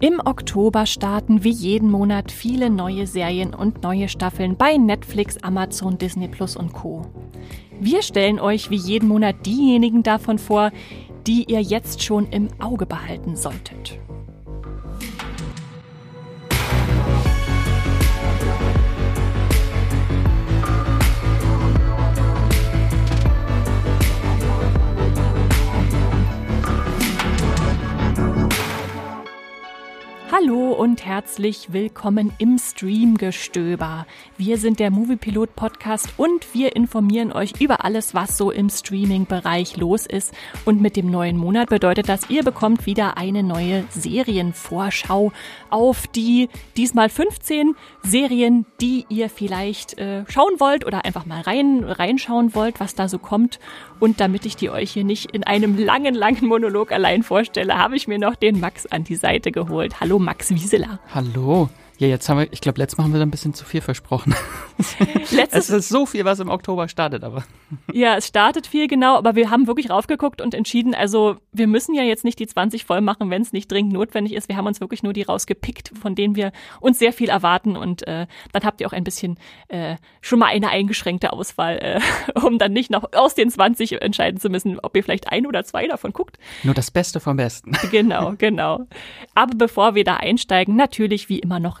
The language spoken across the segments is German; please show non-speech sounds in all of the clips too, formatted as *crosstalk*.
Im Oktober starten wie jeden Monat viele neue Serien und neue Staffeln bei Netflix, Amazon, Disney Plus und Co. Wir stellen euch wie jeden Monat diejenigen davon vor, die ihr jetzt schon im Auge behalten solltet. Hallo und herzlich willkommen im Streamgestöber. Wir sind der Moviepilot Podcast und wir informieren euch über alles, was so im Streaming-Bereich los ist. Und mit dem neuen Monat bedeutet das, ihr bekommt wieder eine neue Serienvorschau auf die diesmal 15 Serien, die ihr vielleicht äh, schauen wollt oder einfach mal rein, reinschauen wollt, was da so kommt. Und damit ich die euch hier nicht in einem langen, langen Monolog allein vorstelle, habe ich mir noch den Max an die Seite geholt. Hallo Max. Wieseler. Hallo. Ja, jetzt haben wir, ich glaube, letztes Mal haben wir da ein bisschen zu viel versprochen. *laughs* Letztes es ist so viel, was im Oktober startet, aber. Ja, es startet viel, genau, aber wir haben wirklich raufgeguckt und entschieden, also wir müssen ja jetzt nicht die 20 voll machen, wenn es nicht dringend notwendig ist. Wir haben uns wirklich nur die rausgepickt, von denen wir uns sehr viel erwarten und äh, dann habt ihr auch ein bisschen äh, schon mal eine eingeschränkte Auswahl, äh, *laughs* um dann nicht noch aus den 20 entscheiden zu müssen, ob ihr vielleicht ein oder zwei davon guckt. Nur das Beste vom Besten. Genau, *laughs* genau. Aber bevor wir da einsteigen, natürlich wie immer noch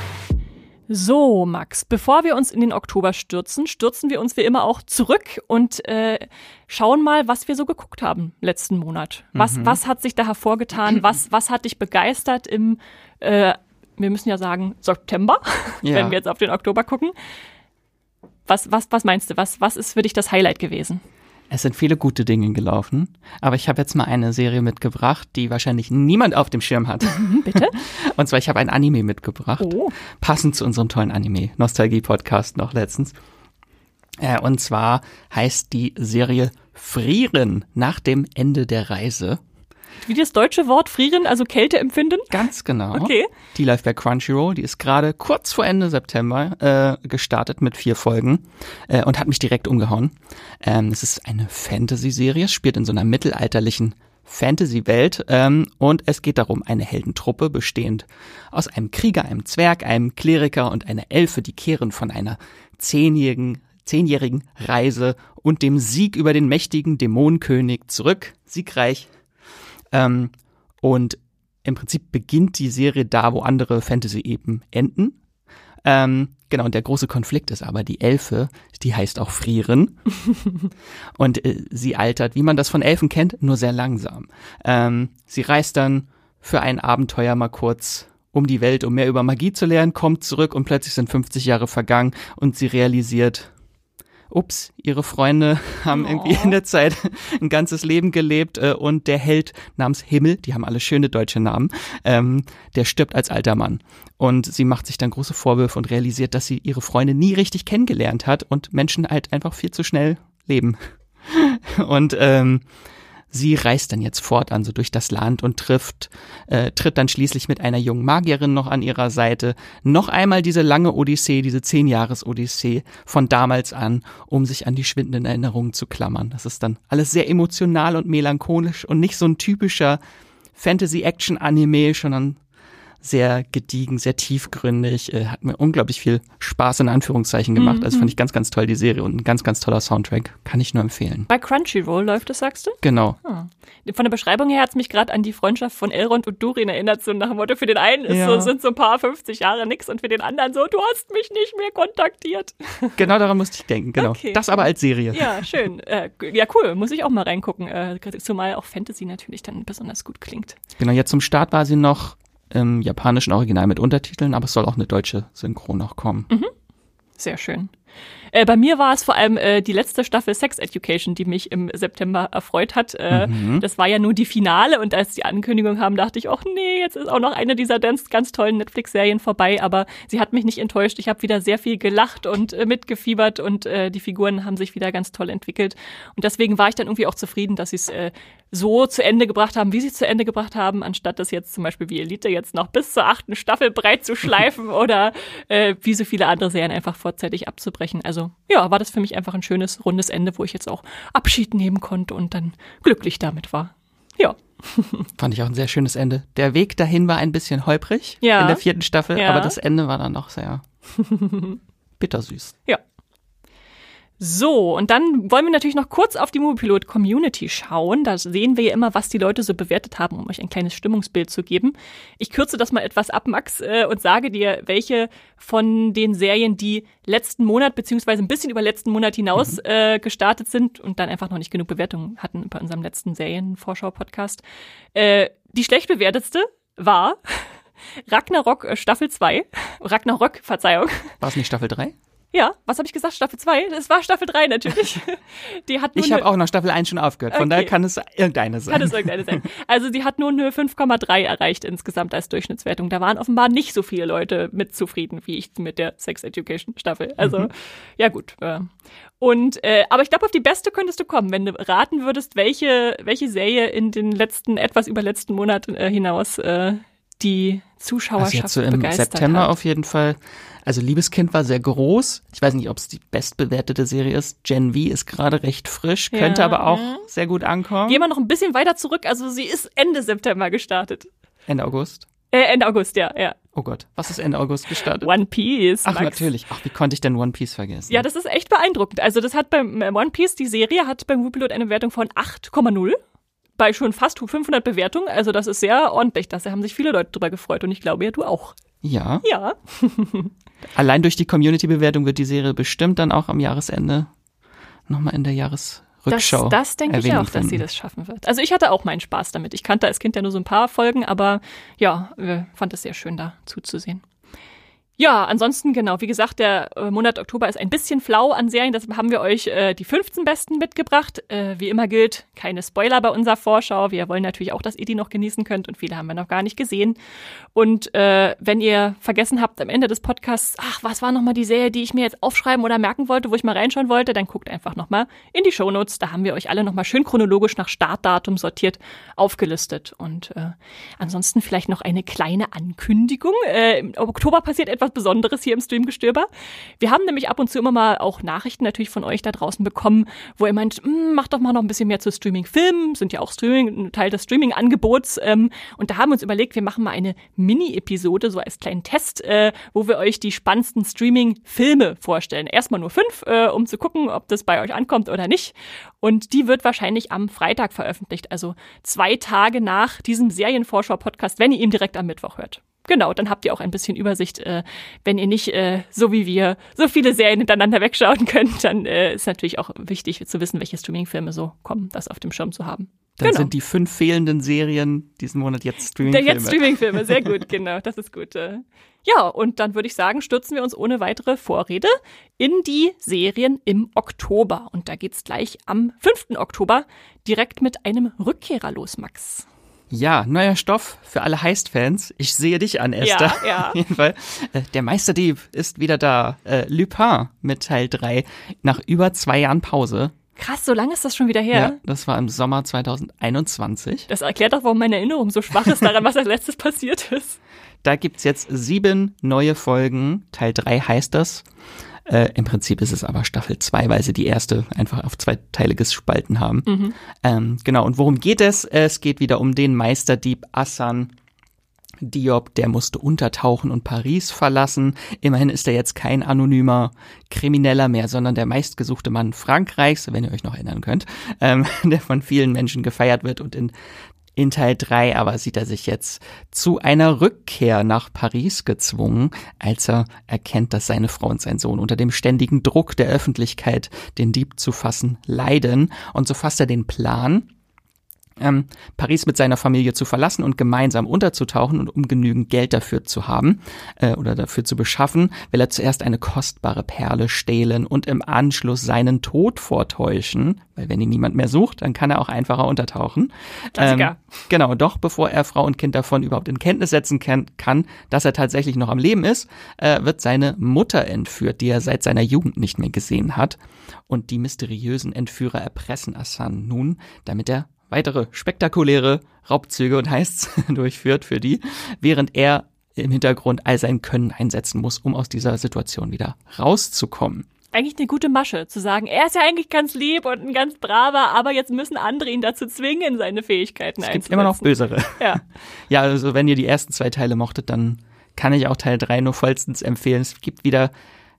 So, Max, bevor wir uns in den Oktober stürzen, stürzen wir uns wie immer auch zurück und äh, schauen mal, was wir so geguckt haben letzten Monat. Was, mhm. was hat sich da hervorgetan? Was, *clears throat* was hat dich begeistert im, äh, wir müssen ja sagen, September, *laughs* ja. wenn wir jetzt auf den Oktober gucken. Was, was, was meinst du? Was, was ist für dich das Highlight gewesen? Es sind viele gute Dinge gelaufen, aber ich habe jetzt mal eine Serie mitgebracht, die wahrscheinlich niemand auf dem Schirm hat. *laughs* Bitte? Und zwar, ich habe ein Anime mitgebracht, oh. passend zu unserem tollen Anime, Nostalgie-Podcast noch letztens. Äh, und zwar heißt die Serie Frieren nach dem Ende der Reise. Wie das deutsche Wort frieren, also Kälte empfinden? Ganz genau. Okay. Die läuft bei Crunchyroll. Die ist gerade kurz vor Ende September äh, gestartet mit vier Folgen äh, und hat mich direkt umgehauen. Ähm, es ist eine Fantasy-Serie, spielt in so einer mittelalterlichen Fantasy-Welt ähm, und es geht darum, eine Heldentruppe bestehend aus einem Krieger, einem Zwerg, einem Kleriker und einer Elfe, die kehren von einer zehnjährigen zehnjährigen Reise und dem Sieg über den mächtigen Dämonenkönig zurück, siegreich ähm, und im Prinzip beginnt die Serie da, wo andere Fantasy-Epen enden. Ähm, genau, und der große Konflikt ist aber die Elfe, die heißt auch Frieren. *laughs* und äh, sie altert, wie man das von Elfen kennt, nur sehr langsam. Ähm, sie reist dann für ein Abenteuer mal kurz um die Welt, um mehr über Magie zu lernen, kommt zurück und plötzlich sind 50 Jahre vergangen und sie realisiert, ups, ihre Freunde *laughs* haben oh. irgendwie in der Zeit ein ganzes Leben gelebt äh, und der Held namens Himmel, die haben alle schöne deutsche Namen, ähm, der stirbt als alter Mann. Und sie macht sich dann große Vorwürfe und realisiert, dass sie ihre Freunde nie richtig kennengelernt hat und Menschen halt einfach viel zu schnell leben. *laughs* Und ähm, Sie reist dann jetzt fort, also durch das Land und trifft, äh, tritt dann schließlich mit einer jungen Magierin noch an ihrer Seite noch einmal diese lange Odyssee, diese zehn Jahres Odyssee von damals an, um sich an die schwindenden Erinnerungen zu klammern. Das ist dann alles sehr emotional und melancholisch und nicht so ein typischer Fantasy-Action-Anime, sondern sehr gediegen, sehr tiefgründig, äh, hat mir unglaublich viel Spaß in Anführungszeichen gemacht. Mhm. Also fand ich ganz, ganz toll die Serie und ein ganz, ganz toller Soundtrack. Kann ich nur empfehlen. Bei Crunchyroll läuft es, sagst du? Genau. Ah. Von der Beschreibung her hat es mich gerade an die Freundschaft von Elrond und Durin erinnert, so nach dem Motto, für den einen ist Ja. so, sind so ein paar 50 Jahre nix und für den anderen so, du hast mich nicht mehr kontaktiert. *laughs* Genau daran musste ich denken, genau. Okay. Das aber als Serie. Ja, schön. Äh, ja, cool. Muss ich auch mal reingucken. Äh, zumal auch Fantasy natürlich dann besonders gut klingt. Genau, jetzt zum Start war sie noch im japanischen Original mit Untertiteln, aber es soll auch eine deutsche Synchro noch kommen. Sehr schön. Äh, bei mir war es vor allem äh, die letzte Staffel Sex Education, die mich im September erfreut hat. Äh, Das war ja nur die Finale und als die Ankündigung haben, dachte ich, ach nee, jetzt ist auch noch eine dieser ganz, ganz tollen Netflix-Serien vorbei. Aber sie hat mich nicht enttäuscht. Ich habe wieder sehr viel gelacht und äh, mitgefiebert und äh, die Figuren haben sich wieder ganz toll entwickelt. Und deswegen war ich dann irgendwie auch zufrieden, dass sie es äh, so zu Ende gebracht haben, wie sie es zu Ende gebracht haben, anstatt das jetzt zum Beispiel wie Elite jetzt noch bis zur achten Staffel breit zu schleifen *laughs* oder äh, wie so viele andere Serien einfach vorzeitig abzubrechen. Also ja, war das für mich einfach ein schönes, rundes Ende, wo ich jetzt auch Abschied nehmen konnte und dann glücklich damit war. Ja. *laughs* Fand ich auch ein sehr schönes Ende. Der Weg dahin war ein bisschen holprig Ja. in der vierten Staffel, Ja. aber das Ende war dann noch sehr *laughs* bittersüß. Ja. So, und dann wollen wir natürlich noch kurz auf die Moviepilot Community schauen. Da sehen wir ja immer, was die Leute so bewertet haben, um euch ein kleines Stimmungsbild zu geben. Ich kürze das mal etwas ab, Max, äh, und sage dir, welche von den Serien, die letzten Monat beziehungsweise ein bisschen über letzten Monat hinaus äh, gestartet sind und dann einfach noch nicht genug Bewertungen hatten bei unserem letzten Serienvorschau-Podcast. Äh, die schlecht bewertetste war *laughs* Ragnarok äh, Staffel 2. Ragnarok, Verzeihung. War es nicht Staffel 3? Ja, was habe ich gesagt? Staffel 2? Es war Staffel 3 natürlich. *laughs* Die hat nur Ich habe auch noch Staffel 1 schon aufgehört, von Okay. daher kann es irgendeine sein. kann es irgendeine sein. Also die hat nur eine 5,3 erreicht insgesamt als Durchschnittswertung. Da waren offenbar nicht so viele Leute mit zufrieden, wie ich mit der Sex Education Staffel. Also Mhm. ja gut. Und äh, aber ich glaube, auf die beste könntest du kommen, wenn du raten würdest, welche welche Serie in den letzten etwas über letzten Monat äh, hinaus äh, die also Zuschauerschaft jetzt so im begeistert September hat. auf jeden Fall. Also Liebeskind war sehr groß. Ich weiß nicht, ob es die bestbewertete Serie ist. Gen V ist gerade recht frisch, Ja, könnte aber auch sehr gut ankommen. Gehen wir noch ein bisschen weiter zurück. Also sie ist Ende September gestartet. Ende August. Äh, Ende August, ja, ja. Oh Gott, was ist Ende August gestartet? One Piece. Ach, Max. natürlich. Ach, wie konnte ich denn One Piece vergessen? Ja, das ist echt beeindruckend. Also das hat beim äh, One Piece, die Serie hat beim Moviepilot eine Wertung von 8,0 bei schon fast 500 Bewertungen. Also das ist sehr ordentlich. Da haben sich viele Leute drüber gefreut und ich glaube ja, du auch. ja. Ja. *laughs* Allein durch die Community-Bewertung wird die Serie bestimmt dann auch am Jahresende nochmal in der Das, Jahresrückschau. das denke ich auch, dass sie finden. das schaffen wird. Also ich hatte auch meinen Spaß damit. Ich kannte als Kind ja nur so ein paar Folgen, aber ja, fand es sehr schön da zuzusehen. Ja, ansonsten genau, wie gesagt, der äh, Monat Oktober ist ein bisschen flau an Serien, deshalb haben wir euch äh, die 15 besten mitgebracht. Äh, wie immer gilt, keine Spoiler bei unserer Vorschau. Wir wollen natürlich auch, dass ihr die noch genießen könnt und viele haben wir noch gar nicht gesehen. Und äh, wenn ihr vergessen habt am Ende des Podcasts, ach, was war nochmal die Serie, die ich mir jetzt aufschreiben oder merken wollte, wo ich mal reinschauen wollte, dann guckt einfach nochmal in die Shownotes. Da haben wir euch alle nochmal schön chronologisch nach Startdatum sortiert aufgelistet. Und äh, ansonsten vielleicht noch eine kleine Ankündigung. Äh, Im Oktober passiert etwas Besonderes hier im Streamgestöber. Wir haben nämlich ab und zu immer mal auch Nachrichten natürlich von euch da draußen bekommen, wo ihr meint, "Hm, macht doch mal noch ein bisschen mehr zu Streaming-Filmen, sind ja auch Streaming, ein Teil des Streaming-Angebots. Ähm, und da haben wir uns überlegt, wir machen mal eine Mini-Episode, so als kleinen Test, äh, wo wir euch die spannendsten Streaming-Filme vorstellen. Erstmal nur fünf, äh, um zu gucken, ob das bei euch ankommt oder nicht. Und die wird wahrscheinlich am Freitag veröffentlicht, also zwei Tage nach diesem Serienvorschau-Podcast, wenn ihr ihn direkt am Mittwoch hört. Genau, dann habt ihr auch ein bisschen Übersicht. Äh, wenn ihr nicht, äh, so wie wir, so viele Serien hintereinander wegschauen könnt, dann äh, ist natürlich auch wichtig zu wissen, welche Streaming-Filme so kommen, das auf dem Schirm zu haben. Dann genau. sind die fünf fehlenden Serien diesen Monat jetzt Der Streaming-Filme. jetzt Streaming-Filme, sehr gut, genau, das ist gut. äh. Ja, und dann würde ich sagen, stürzen wir uns ohne weitere Vorrede in die Serien im Oktober. Und da geht's gleich am 5. Oktober direkt mit einem Rückkehrer los, Max. Ja, neuer Stoff für alle Heist-Fans. Ich sehe dich an, Esther. Ja, ja. *laughs* Auf jeden Fall. Äh, Der Meisterdieb ist wieder da. Äh, Lupin mit Teil 3 nach über zwei Jahren Pause. Krass, so lange ist das schon wieder her. Ja, das war im Sommer 2021. Das erklärt auch, warum meine Erinnerung so schwach ist daran, was als letztes passiert ist. Da gibt's jetzt sieben neue Folgen. Teil 3 heißt das. Äh, Im Prinzip ist es aber Staffel 2, weil sie die erste einfach auf zwei Teile gespalten haben. Ähm, genau, und worum geht es? Es geht wieder um den Meisterdieb Assan Diop, der musste untertauchen und Paris verlassen. Immerhin ist er jetzt kein anonymer Krimineller mehr, sondern der meistgesuchte Mann Frankreichs, wenn ihr euch noch erinnern könnt, ähm, *laughs* der von vielen Menschen gefeiert wird und in in Teil 3 aber sieht er sich jetzt zu einer Rückkehr nach Paris gezwungen, als er erkennt, dass seine Frau und sein Sohn unter dem ständigen Druck der Öffentlichkeit, den Dieb zu fassen, leiden. Und so fasst er den Plan, ähm, Paris mit seiner Familie zu verlassen und gemeinsam unterzutauchen und um genügend Geld dafür zu haben äh, oder dafür zu beschaffen, will er zuerst eine kostbare Perle stehlen und im Anschluss seinen Tod vortäuschen, weil wenn ihn niemand mehr sucht, dann kann er auch einfacher untertauchen. Ähm, genau, doch bevor er Frau und Kind davon überhaupt in Kenntnis setzen kann, kann dass er tatsächlich noch am Leben ist, äh, wird seine Mutter entführt, die er seit seiner Jugend nicht mehr gesehen hat. Und die mysteriösen Entführer erpressen Assan nun, damit er weitere spektakuläre Raubzüge und Heists *laughs* durchführt für die, während er im Hintergrund all sein Können einsetzen muss, um aus dieser Situation wieder rauszukommen. Eigentlich eine gute Masche, zu sagen, er ist ja eigentlich ganz lieb und ein ganz braver, aber jetzt müssen andere ihn dazu zwingen, seine Fähigkeiten es einzusetzen. Es gibt immer noch bösere. Ja. *laughs* ja, also wenn ihr die ersten zwei Teile mochtet, dann kann ich auch Teil drei nur vollstens empfehlen. Es gibt wieder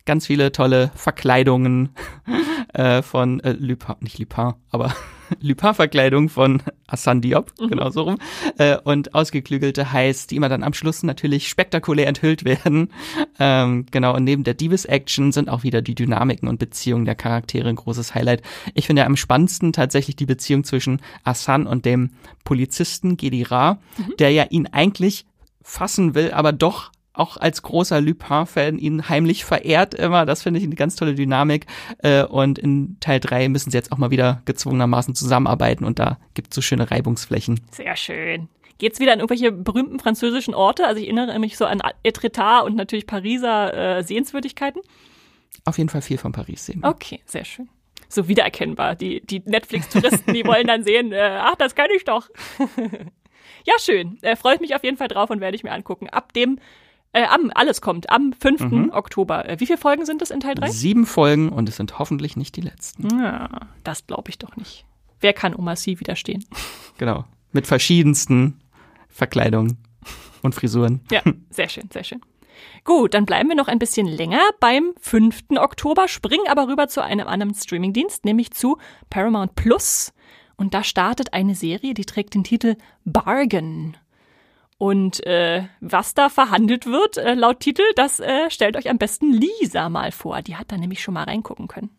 ganz viele tolle Verkleidungen *laughs* äh, von äh, Lupin, nicht Lupin, aber *laughs* Lupin-Verkleidung von Hassan Diop, mhm. genau so rum, äh, und ausgeklügelte Heiß, die immer dann am Schluss natürlich spektakulär enthüllt *laughs* werden. Ähm, genau, und neben der Divis-Action sind auch wieder die Dynamiken und Beziehungen der Charaktere ein großes Highlight. Ich finde ja am spannendsten tatsächlich die Beziehung zwischen Hassan und dem Polizisten Gedira, mhm. der ja ihn eigentlich fassen will, aber doch auch als großer Lupin-Fan ihn heimlich verehrt immer. Das finde ich eine ganz tolle Dynamik. Äh, und in Teil 3 müssen sie jetzt auch mal wieder gezwungenermaßen zusammenarbeiten und da gibt es so schöne Reibungsflächen. Sehr schön. Geht's wieder an irgendwelche berühmten französischen Orte? Also ich erinnere mich so an Etretat und natürlich Pariser äh, Sehenswürdigkeiten. Auf jeden Fall viel von Paris sehen. Okay, sehr schön. So wiedererkennbar. Die, die Netflix-Touristen, die wollen dann sehen, äh, ach, das kann ich doch. *laughs* ja, schön. Äh, freut mich auf jeden Fall drauf und werde ich mir angucken. Ab dem äh, am, alles kommt, am 5. Mhm. Oktober. Äh, wie viele Folgen sind es in Teil 3? Sieben Folgen und es sind hoffentlich nicht die letzten. Ja, das glaube ich doch nicht. Wer kann Oma C widerstehen? *laughs* Genau. Mit verschiedensten Verkleidungen und Frisuren. Ja, sehr schön, sehr schön. Gut, dann bleiben wir noch ein bisschen länger beim 5. Oktober, springen aber rüber zu einem anderen Streamingdienst, nämlich zu Paramount Plus. Und da startet eine Serie, die trägt den Titel Bargain. Und äh, was da verhandelt wird, äh, laut Titel, das äh, stellt euch am besten Lisa mal vor. Die hat da nämlich schon mal reingucken können.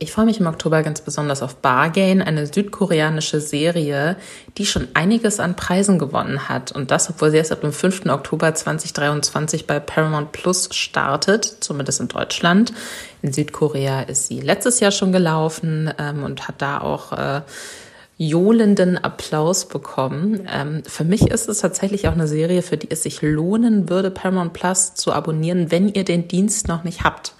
Ich freue mich im Oktober ganz besonders auf Bargain, eine südkoreanische Serie, die schon einiges an Preisen gewonnen hat. Und das, obwohl sie erst ab dem 5. Oktober 2023 bei Paramount Plus startet, zumindest in Deutschland. In Südkorea ist sie letztes Jahr schon gelaufen ähm, und hat da auch äh, johlenden Applaus bekommen. Ähm, für mich ist es tatsächlich auch eine Serie, für die es sich lohnen würde, Paramount Plus zu abonnieren, wenn ihr den Dienst noch nicht habt.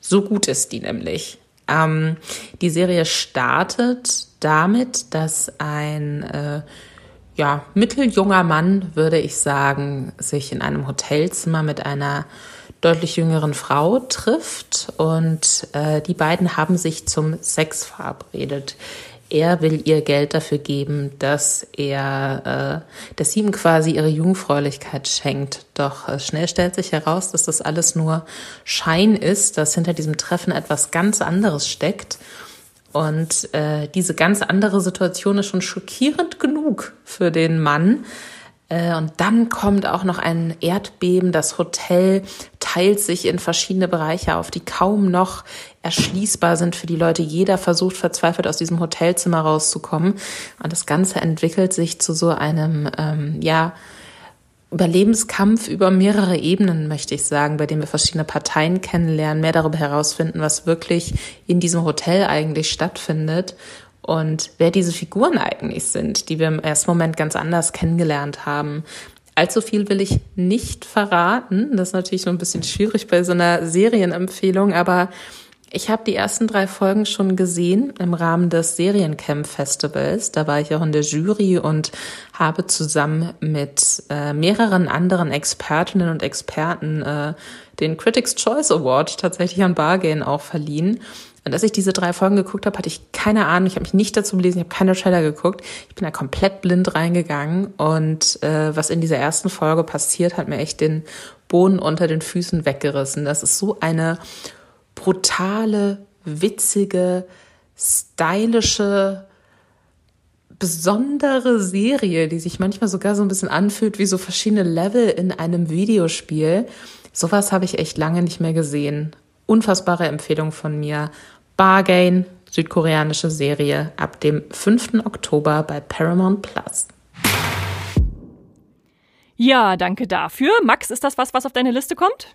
So gut ist die nämlich. Ähm, die Serie startet damit, dass ein äh, ja, mitteljunger Mann, würde ich sagen, sich in einem Hotelzimmer mit einer deutlich jüngeren Frau trifft und äh, die beiden haben sich zum Sex verabredet er will ihr Geld dafür geben, dass er, äh, dass sie ihm quasi ihre Jungfräulichkeit schenkt. Doch äh, schnell stellt sich heraus, dass das alles nur Schein ist, dass hinter diesem Treffen etwas ganz anderes steckt. Und äh, diese ganz andere Situation ist schon schockierend genug für den Mann. Äh, und dann kommt auch noch ein Erdbeben. Das Hotel teilt sich in verschiedene Bereiche auf, die kaum noch erschließbar sind für die Leute. Jeder versucht verzweifelt aus diesem Hotelzimmer rauszukommen. Und das Ganze entwickelt sich zu so einem, ähm, ja, Überlebenskampf über mehrere Ebenen, möchte ich sagen, bei dem wir verschiedene Parteien kennenlernen, mehr darüber herausfinden, was wirklich in diesem Hotel eigentlich stattfindet und wer diese Figuren eigentlich sind, die wir im ersten Moment ganz anders kennengelernt haben. Allzu viel will ich nicht verraten. Das ist natürlich so ein bisschen schwierig bei so einer Serienempfehlung, aber ich habe die ersten drei Folgen schon gesehen im Rahmen des Seriencamp Festivals. Da war ich auch in der Jury und habe zusammen mit äh, mehreren anderen Expertinnen und Experten äh, den Critics Choice Award tatsächlich an Bargain auch verliehen. Und als ich diese drei Folgen geguckt habe, hatte ich keine Ahnung, ich habe mich nicht dazu gelesen, ich habe keine Trailer geguckt. Ich bin da komplett blind reingegangen und äh, was in dieser ersten Folge passiert, hat mir echt den Boden unter den Füßen weggerissen. Das ist so eine brutale, witzige, stylische, besondere Serie, die sich manchmal sogar so ein bisschen anfühlt wie so verschiedene Level in einem Videospiel. Sowas habe ich echt lange nicht mehr gesehen. Unfassbare Empfehlung von mir. Bargain, südkoreanische Serie, ab dem 5. Oktober bei Paramount Plus. Ja, danke dafür. Max, ist das was, was auf deine Liste kommt?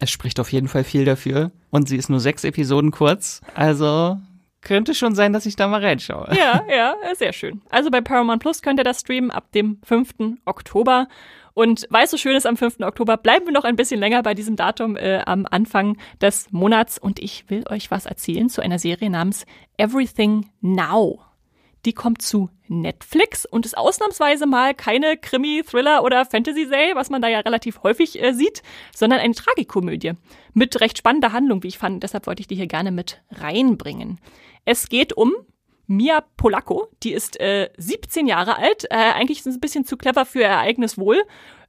Es spricht auf jeden Fall viel dafür. Und sie ist nur sechs Episoden kurz. Also könnte schon sein, dass ich da mal reinschaue. Ja, ja, sehr schön. Also bei Paramount Plus könnt ihr das streamen ab dem 5. Oktober. Und weil es so schön ist am 5. Oktober, bleiben wir noch ein bisschen länger bei diesem Datum äh, am Anfang des Monats. Und ich will euch was erzählen zu einer Serie namens Everything Now. Die kommt zu Netflix und ist ausnahmsweise mal keine Krimi, Thriller oder Fantasy-Serie, was man da ja relativ häufig äh, sieht, sondern eine Tragikomödie mit recht spannender Handlung, wie ich fand. Deshalb wollte ich die hier gerne mit reinbringen. Es geht um Mia Polacco, die ist äh, 17 Jahre alt, äh, eigentlich ist sie ein bisschen zu clever für ihr eigenes Wohl,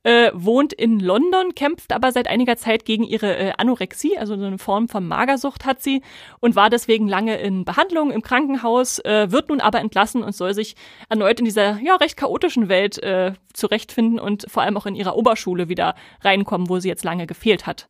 äh, wohnt in London, kämpft aber seit einiger Zeit gegen ihre äh, Anorexie, also so eine Form von Magersucht hat sie und war deswegen lange in Behandlung im Krankenhaus, äh, wird nun aber entlassen und soll sich erneut in dieser ja recht chaotischen Welt äh, zurechtfinden und vor allem auch in ihrer Oberschule wieder reinkommen, wo sie jetzt lange gefehlt hat.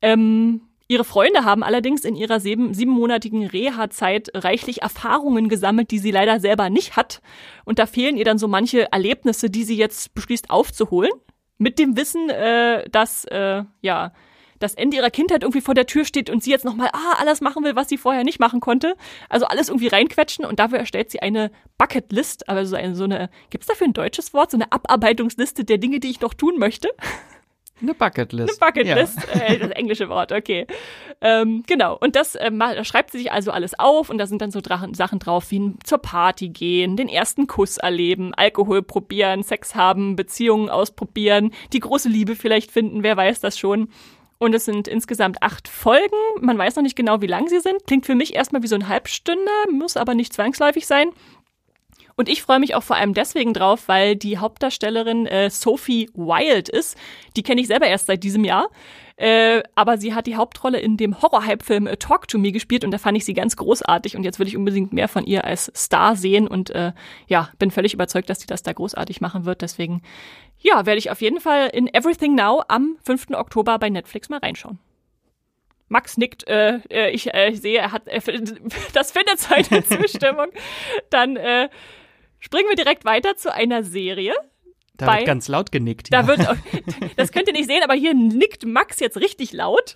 Ähm, Ihre Freunde haben allerdings in ihrer sieben, siebenmonatigen Reha-Zeit reichlich Erfahrungen gesammelt, die sie leider selber nicht hat. Und da fehlen ihr dann so manche Erlebnisse, die sie jetzt beschließt aufzuholen. Mit dem Wissen, äh, dass, äh, ja, das Ende ihrer Kindheit irgendwie vor der Tür steht und sie jetzt nochmal ah, alles machen will, was sie vorher nicht machen konnte. Also alles irgendwie reinquetschen und dafür erstellt sie eine Bucketlist, aber so eine, so eine, gibt's dafür ein deutsches Wort? So eine Abarbeitungsliste der Dinge, die ich noch tun möchte? Eine Bucketlist. Eine Bucketlist, ja. äh, das englische Wort, okay. Ähm, genau, und das äh, schreibt sie sich also alles auf und da sind dann so Drachen, Sachen drauf wie zur Party gehen, den ersten Kuss erleben, Alkohol probieren, Sex haben, Beziehungen ausprobieren, die große Liebe vielleicht finden, wer weiß das schon. Und es sind insgesamt acht Folgen. Man weiß noch nicht genau, wie lang sie sind. Klingt für mich erstmal wie so ein Halbstünder, muss aber nicht zwangsläufig sein. Und ich freue mich auch vor allem deswegen drauf, weil die Hauptdarstellerin äh, Sophie Wild ist. Die kenne ich selber erst seit diesem Jahr. Äh, aber sie hat die Hauptrolle in dem Horror-Hype-Film äh, Talk to Me gespielt und da fand ich sie ganz großartig und jetzt will ich unbedingt mehr von ihr als Star sehen und äh, ja, bin völlig überzeugt, dass sie das da großartig machen wird. Deswegen, ja, werde ich auf jeden Fall in Everything Now am 5. Oktober bei Netflix mal reinschauen. Max nickt, äh, äh ich, äh, ich sehe, er hat, äh, *laughs* das findet seine *laughs* Zustimmung. Dann äh, Springen wir direkt weiter zu einer Serie. Da bei, wird ganz laut genickt. Ja. Da wird, *laughs* das könnt ihr nicht sehen, aber hier nickt Max jetzt richtig laut.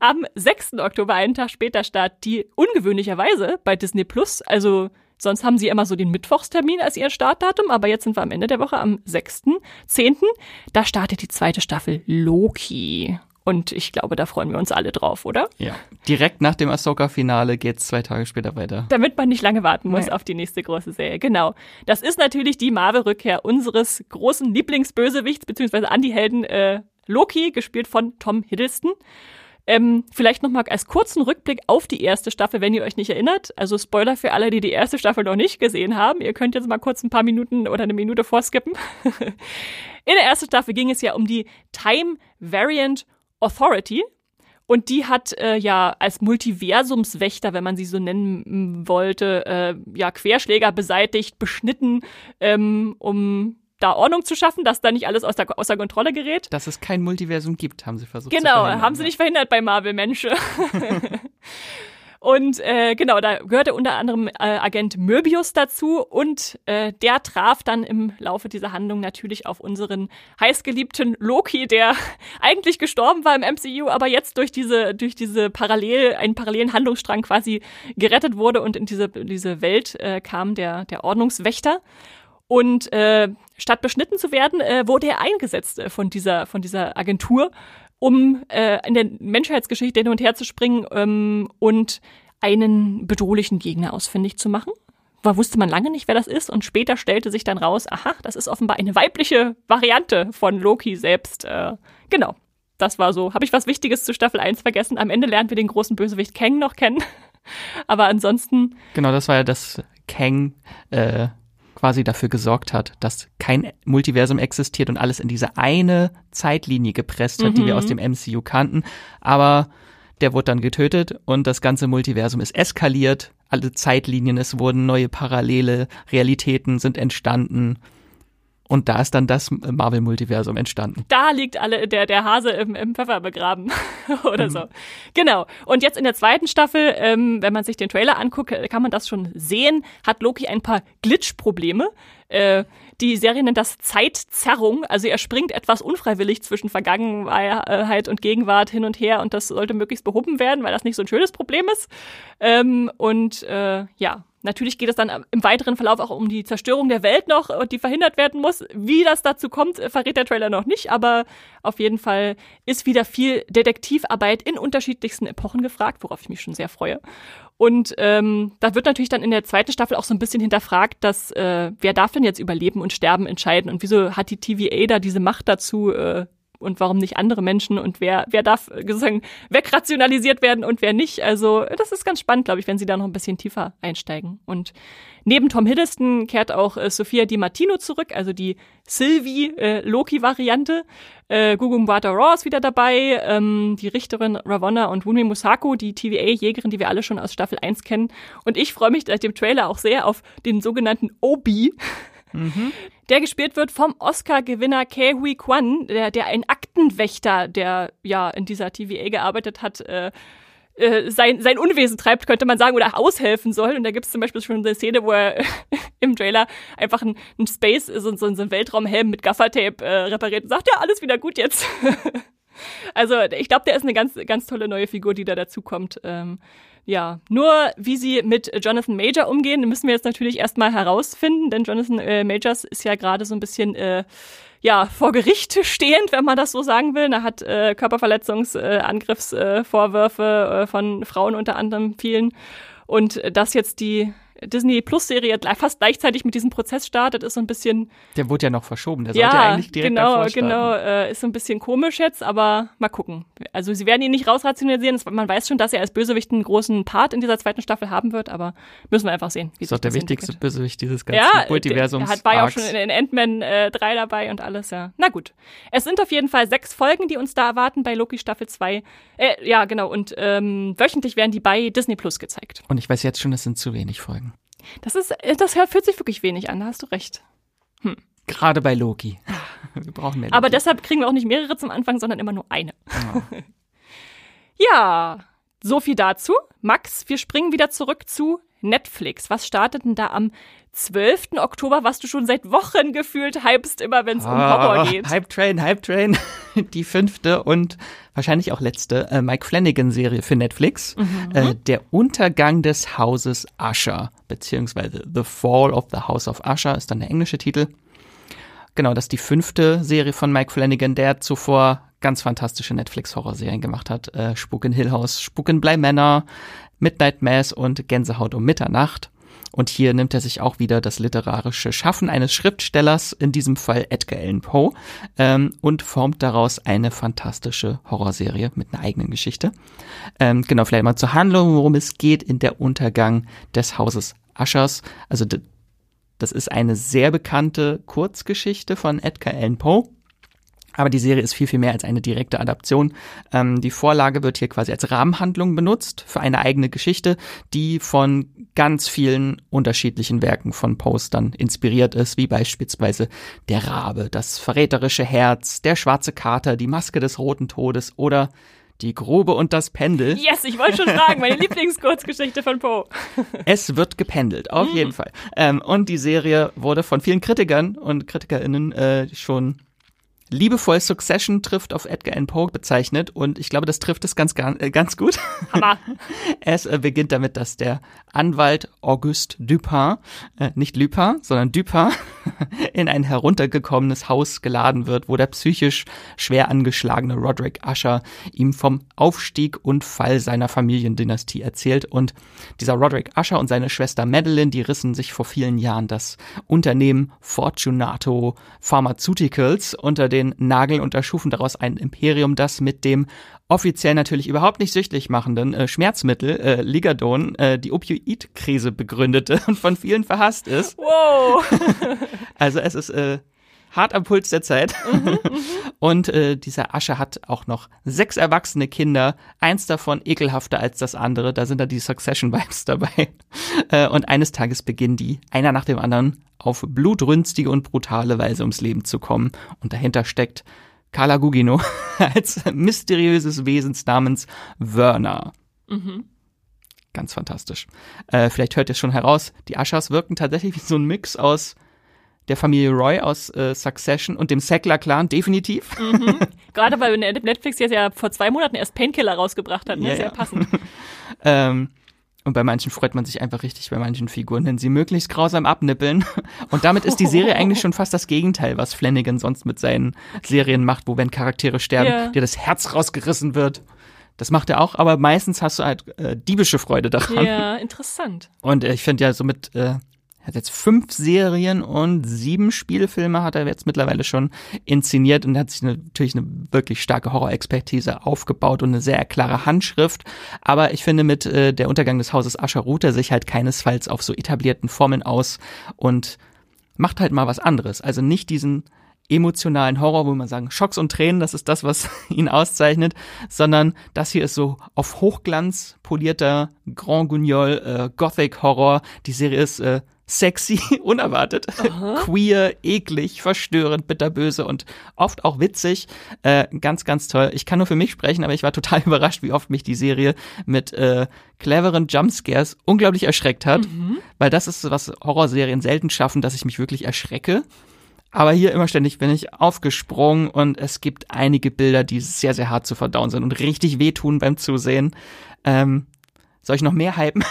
Am 6. Oktober, einen Tag später, startet die ungewöhnlicherweise bei Disney Plus. Also sonst haben sie immer so den Mittwochstermin als ihr Startdatum, aber jetzt sind wir am Ende der Woche am 6.10. Da startet die zweite Staffel Loki. Und ich glaube, da freuen wir uns alle drauf, oder? Ja. Direkt nach dem Ahsoka-Finale geht's zwei Tage später weiter. Damit man nicht lange warten muss Nein. auf die nächste große Serie. Genau. Das ist natürlich die Marvel-Rückkehr unseres großen Lieblingsbösewichts, beziehungsweise Anti-Helden äh, Loki, gespielt von Tom Hiddleston. Ähm, vielleicht nochmal als kurzen Rückblick auf die erste Staffel, wenn ihr euch nicht erinnert. Also Spoiler für alle, die die erste Staffel noch nicht gesehen haben. Ihr könnt jetzt mal kurz ein paar Minuten oder eine Minute vorskippen. *laughs* In der ersten Staffel ging es ja um die Time Variant Authority. Und die hat äh, ja als Multiversumswächter, wenn man sie so nennen wollte, äh, ja Querschläger beseitigt, beschnitten, ähm, um da Ordnung zu schaffen, dass da nicht alles aus der, außer Kontrolle gerät. Dass es kein Multiversum gibt, haben sie versucht genau. Genau, haben sie nicht verhindert bei Marvel Menschen. *laughs* Und äh, genau, da gehörte unter anderem äh, Agent Möbius dazu und äh, der traf dann im Laufe dieser Handlung natürlich auf unseren heißgeliebten Loki, der *laughs* eigentlich gestorben war im MCU, aber jetzt durch diese durch diese parallel einen parallelen Handlungsstrang quasi gerettet wurde und in diese diese Welt äh, kam der der Ordnungswächter. Und äh, statt beschnitten zu werden, äh, wurde er eingesetzt äh, von dieser von dieser Agentur um äh, in der Menschheitsgeschichte hin und her zu springen ähm, und einen bedrohlichen Gegner ausfindig zu machen. Da wusste man lange nicht, wer das ist und später stellte sich dann raus, aha, das ist offenbar eine weibliche Variante von Loki selbst. Äh, genau. das war so. Habe ich was Wichtiges zu Staffel 1 vergessen? Am Ende lernen wir den großen Bösewicht Kang noch kennen. *laughs* Aber ansonsten. Genau, das war ja das Kang äh, quasi dafür gesorgt hat, dass kein Multiversum existiert und alles in diese eine Zeitlinie gepresst hat, mhm. die wir aus dem MCU kannten. Aber der wurde dann getötet und das ganze Multiversum ist eskaliert. Alle Zeitlinien, es wurden neue parallele Realitäten sind entstanden. Und da ist dann das Marvel-Multiversum entstanden. Da liegt alle der, der Hase im, im Pfeffer begraben *laughs* oder mhm. so. Genau. Und jetzt in der zweiten Staffel, ähm, wenn man sich den Trailer anguckt, kann man das schon sehen, hat Loki ein paar Glitch-Probleme. Äh, die Serie nennt das Zeitzerrung. Also er springt etwas unfreiwillig zwischen Vergangenheit und Gegenwart hin und her und das sollte möglichst behoben werden, weil das nicht so ein schönes Problem ist. Ähm, und äh, ja, Natürlich geht es dann im weiteren Verlauf auch um die Zerstörung der Welt noch, die verhindert werden muss. Wie das dazu kommt, verrät der Trailer noch nicht, aber auf jeden Fall ist wieder viel Detektivarbeit in unterschiedlichsten Epochen gefragt, worauf ich mich schon sehr freue. Und ähm, da wird natürlich dann in der zweiten Staffel auch so ein bisschen hinterfragt, dass äh, wer darf denn jetzt über Leben und Sterben entscheiden und wieso hat die TVA da diese Macht dazu, äh, und warum nicht andere Menschen und wer, wer darf sozusagen wegrationalisiert werden und wer nicht. Also das ist ganz spannend, glaube ich, wenn sie da noch ein bisschen tiefer einsteigen. Und neben Tom Hiddleston kehrt auch äh, Sophia Di Martino zurück, also die Sylvie-Loki-Variante. Äh, äh, Gugu Mbata Raw ist wieder dabei, ähm, die Richterin Ravonna und Wunmi Musako, die TVA-Jägerin, die wir alle schon aus Staffel 1 kennen. Und ich freue mich seit dem Trailer auch sehr auf den sogenannten Obi. Mhm. Der gespielt wird vom Oscar-Gewinner Ke Hui Kwan, der, der ein Aktenwächter, der ja in dieser TVA gearbeitet hat, äh, äh, sein, sein Unwesen treibt, könnte man sagen, oder aushelfen soll. Und da gibt es zum Beispiel schon eine Szene, wo er *laughs* im Trailer einfach ein, ein Space, so, so, so ein Weltraumhelm mit Gaffertape äh, repariert und sagt, ja, alles wieder gut jetzt. *laughs* also ich glaube, der ist eine ganz, ganz tolle neue Figur, die da dazukommt. Ähm, ja, nur wie sie mit Jonathan Major umgehen, müssen wir jetzt natürlich erstmal herausfinden, denn Jonathan äh, Majors ist ja gerade so ein bisschen äh, ja, vor Gericht *laughs* stehend, wenn man das so sagen will. Er hat äh, Körperverletzungsangriffsvorwürfe äh, äh, von Frauen unter anderem vielen. Und das jetzt die Disney Plus Serie fast gleichzeitig mit diesem Prozess startet, ist so ein bisschen. Der wurde ja noch verschoben, der ja, sollte eigentlich direkt genau, davor starten. Genau, äh, ist so ein bisschen komisch jetzt, aber mal gucken. Also sie werden ihn nicht rausrationalisieren, man weiß schon, dass er als Bösewicht einen großen Part in dieser zweiten Staffel haben wird, aber müssen wir einfach sehen. Wie ist doch der wichtigste entwickelt. Bösewicht dieses ganzen ja, Multiversums. Er war ja auch schon in, in Ant-Man äh, 3 dabei und alles, ja. Na gut. Es sind auf jeden Fall sechs Folgen, die uns da erwarten bei Loki Staffel 2. Äh, ja, genau, und ähm, wöchentlich werden die bei Disney Plus gezeigt. Und ich weiß jetzt schon, es sind zu wenig Folgen. Das ist, äh, das fühlt sich wirklich wenig an, da hast du recht. Hm. Gerade bei Loki. *laughs* Wir brauchen mehr Loki. Aber deshalb kriegen wir auch nicht mehrere zum Anfang, sondern immer nur eine. Oh. *laughs* ja, so viel dazu. Max, wir springen wieder zurück zu Netflix. Was startet denn da am 12. Oktober, was du schon seit Wochen gefühlt hypst, immer wenn es um Horror ah, geht? Hype Train, Hype Train. *laughs* Die fünfte und wahrscheinlich auch letzte äh, Mike Flanagan-Serie für Netflix. Mhm. Äh, der Untergang des Hauses Usher, beziehungsweise The Fall of the House of Usher ist dann der englische Titel. Genau, das ist die fünfte Serie von Mike Flanagan, der zuvor ganz fantastische Netflix-Horrorserien gemacht hat. Äh, Spuk in Hill House, Spuk in Bly Manor, Midnight Mass und Gänsehaut um Mitternacht. Und hier nimmt er sich auch wieder das literarische Schaffen eines Schriftstellers, in diesem Fall Edgar Allan Poe, ähm, und formt daraus eine fantastische Horrorserie mit einer eigenen Geschichte. Ähm, genau, vielleicht mal zur Handlung, worum es geht in der Untergang des Hauses Ushers. Also das ist eine sehr bekannte Kurzgeschichte von Edgar Allan Poe aber die Serie ist viel, viel mehr als eine direkte Adaption. Ähm, die Vorlage wird hier quasi als Rahmenhandlung benutzt für eine eigene Geschichte, die von ganz vielen unterschiedlichen Werken von Postern inspiriert ist, wie beispielsweise Der Rabe, Das verräterische Herz, Der schwarze Kater, Die Maske des roten Todes oder die Grube und das Pendel. Yes, ich wollte schon fragen, meine Lieblingskurzgeschichte von Poe. *laughs* es wird gependelt, auf mm. jeden Fall. Ähm, und die Serie wurde von vielen Kritikern und KritikerInnen äh, schon liebevoll Succession trifft auf Edgar Allan Poe bezeichnet und ich glaube, das trifft es ganz, äh, ganz gut. Hammer. *laughs* es äh, beginnt damit, dass der Anwalt Auguste Dupin, äh, nicht Lupin, sondern Dupin, *laughs* in ein heruntergekommenes Haus geladen wird, wo der psychisch schwer angeschlagene Roderick Usher ihm vom Aufstieg und Fall seiner Familiendynastie erzählt und dieser Roderick Usher und seine Schwester Madeline, die rissen sich vor vielen Jahren das Unternehmen Fortunato Pharmaceuticals unter den den Nagel und erschufen daraus ein Imperium, das mit dem offiziell natürlich überhaupt nicht süchtig machenden äh, Schmerzmittel äh, Ligadon äh, die Opioidkrise begründete und von vielen verhasst ist. Wow. *laughs* also es ist äh, hart am Puls der Zeit. Mhm, *laughs* und äh, dieser Asche hat auch noch sechs erwachsene Kinder, eins davon ekelhafter als das andere. Da sind da die Succession-Vibes *laughs* dabei. Äh, und eines Tages beginnen die, einer nach dem anderen, auf blutrünstige und brutale Weise ums Leben zu kommen. Und dahinter steckt Carla Gugino *laughs* als mysteriöses Wesens namens Werner. Mhm. Ganz fantastisch. Äh, vielleicht hört ihr es schon heraus, die Aschers wirken tatsächlich wie so ein Mix aus der Familie Roy aus äh, Succession und dem Sackler-Clan, definitiv. Mhm. *laughs* Gerade weil Netflix jetzt ja vor zwei Monaten erst Painkiller rausgebracht hat, ne? Ja, Sehr ja. passend. *laughs* ähm, und bei manchen freut man sich einfach richtig bei manchen Figuren, wenn sie möglichst grausam abnippeln. *laughs* Und damit ist die Serie eigentlich schon fast das Gegenteil, was Flanagan sonst mit seinen. Serien macht, wo wenn Charaktere sterben, ja. dir das Herz rausgerissen wird. Das macht er auch, aber meistens hast du halt äh, diebische Freude daran. Ja, interessant. Und äh, ich finde ja so mit äh, hat jetzt fünf Serien und sieben Spielfilme hat er jetzt mittlerweile schon inszeniert und hat sich natürlich eine wirklich starke Horrorexpertise aufgebaut und eine sehr klare Handschrift. Aber ich finde, mit äh, der Untergang des Hauses Ascher ruht er sich halt keinesfalls auf so etablierten Formeln aus und macht halt mal was anderes. Also nicht diesen emotionalen Horror, wo man sagen, Schocks und Tränen, das ist das, was *laughs* ihn auszeichnet, sondern das hier ist so auf Hochglanz polierter Grand Guignol äh, Gothic Horror. Die Serie ist äh, sexy, *laughs* unerwartet, Aha. queer, eklig, verstörend, bitterböse und oft auch witzig. Äh, ganz, ganz toll. Ich kann nur für mich sprechen, aber ich war total *laughs* überrascht, wie oft mich die Serie mit äh, cleveren Jumpscares unglaublich erschreckt hat, mhm. weil das ist, was Horrorserien selten schaffen, dass ich mich wirklich erschrecke. Aber hier immer ständig bin ich aufgesprungen und es gibt einige Bilder, die sehr, sehr hart zu verdauen sind und richtig wehtun beim Zusehen. Ähm, soll ich noch mehr hypen?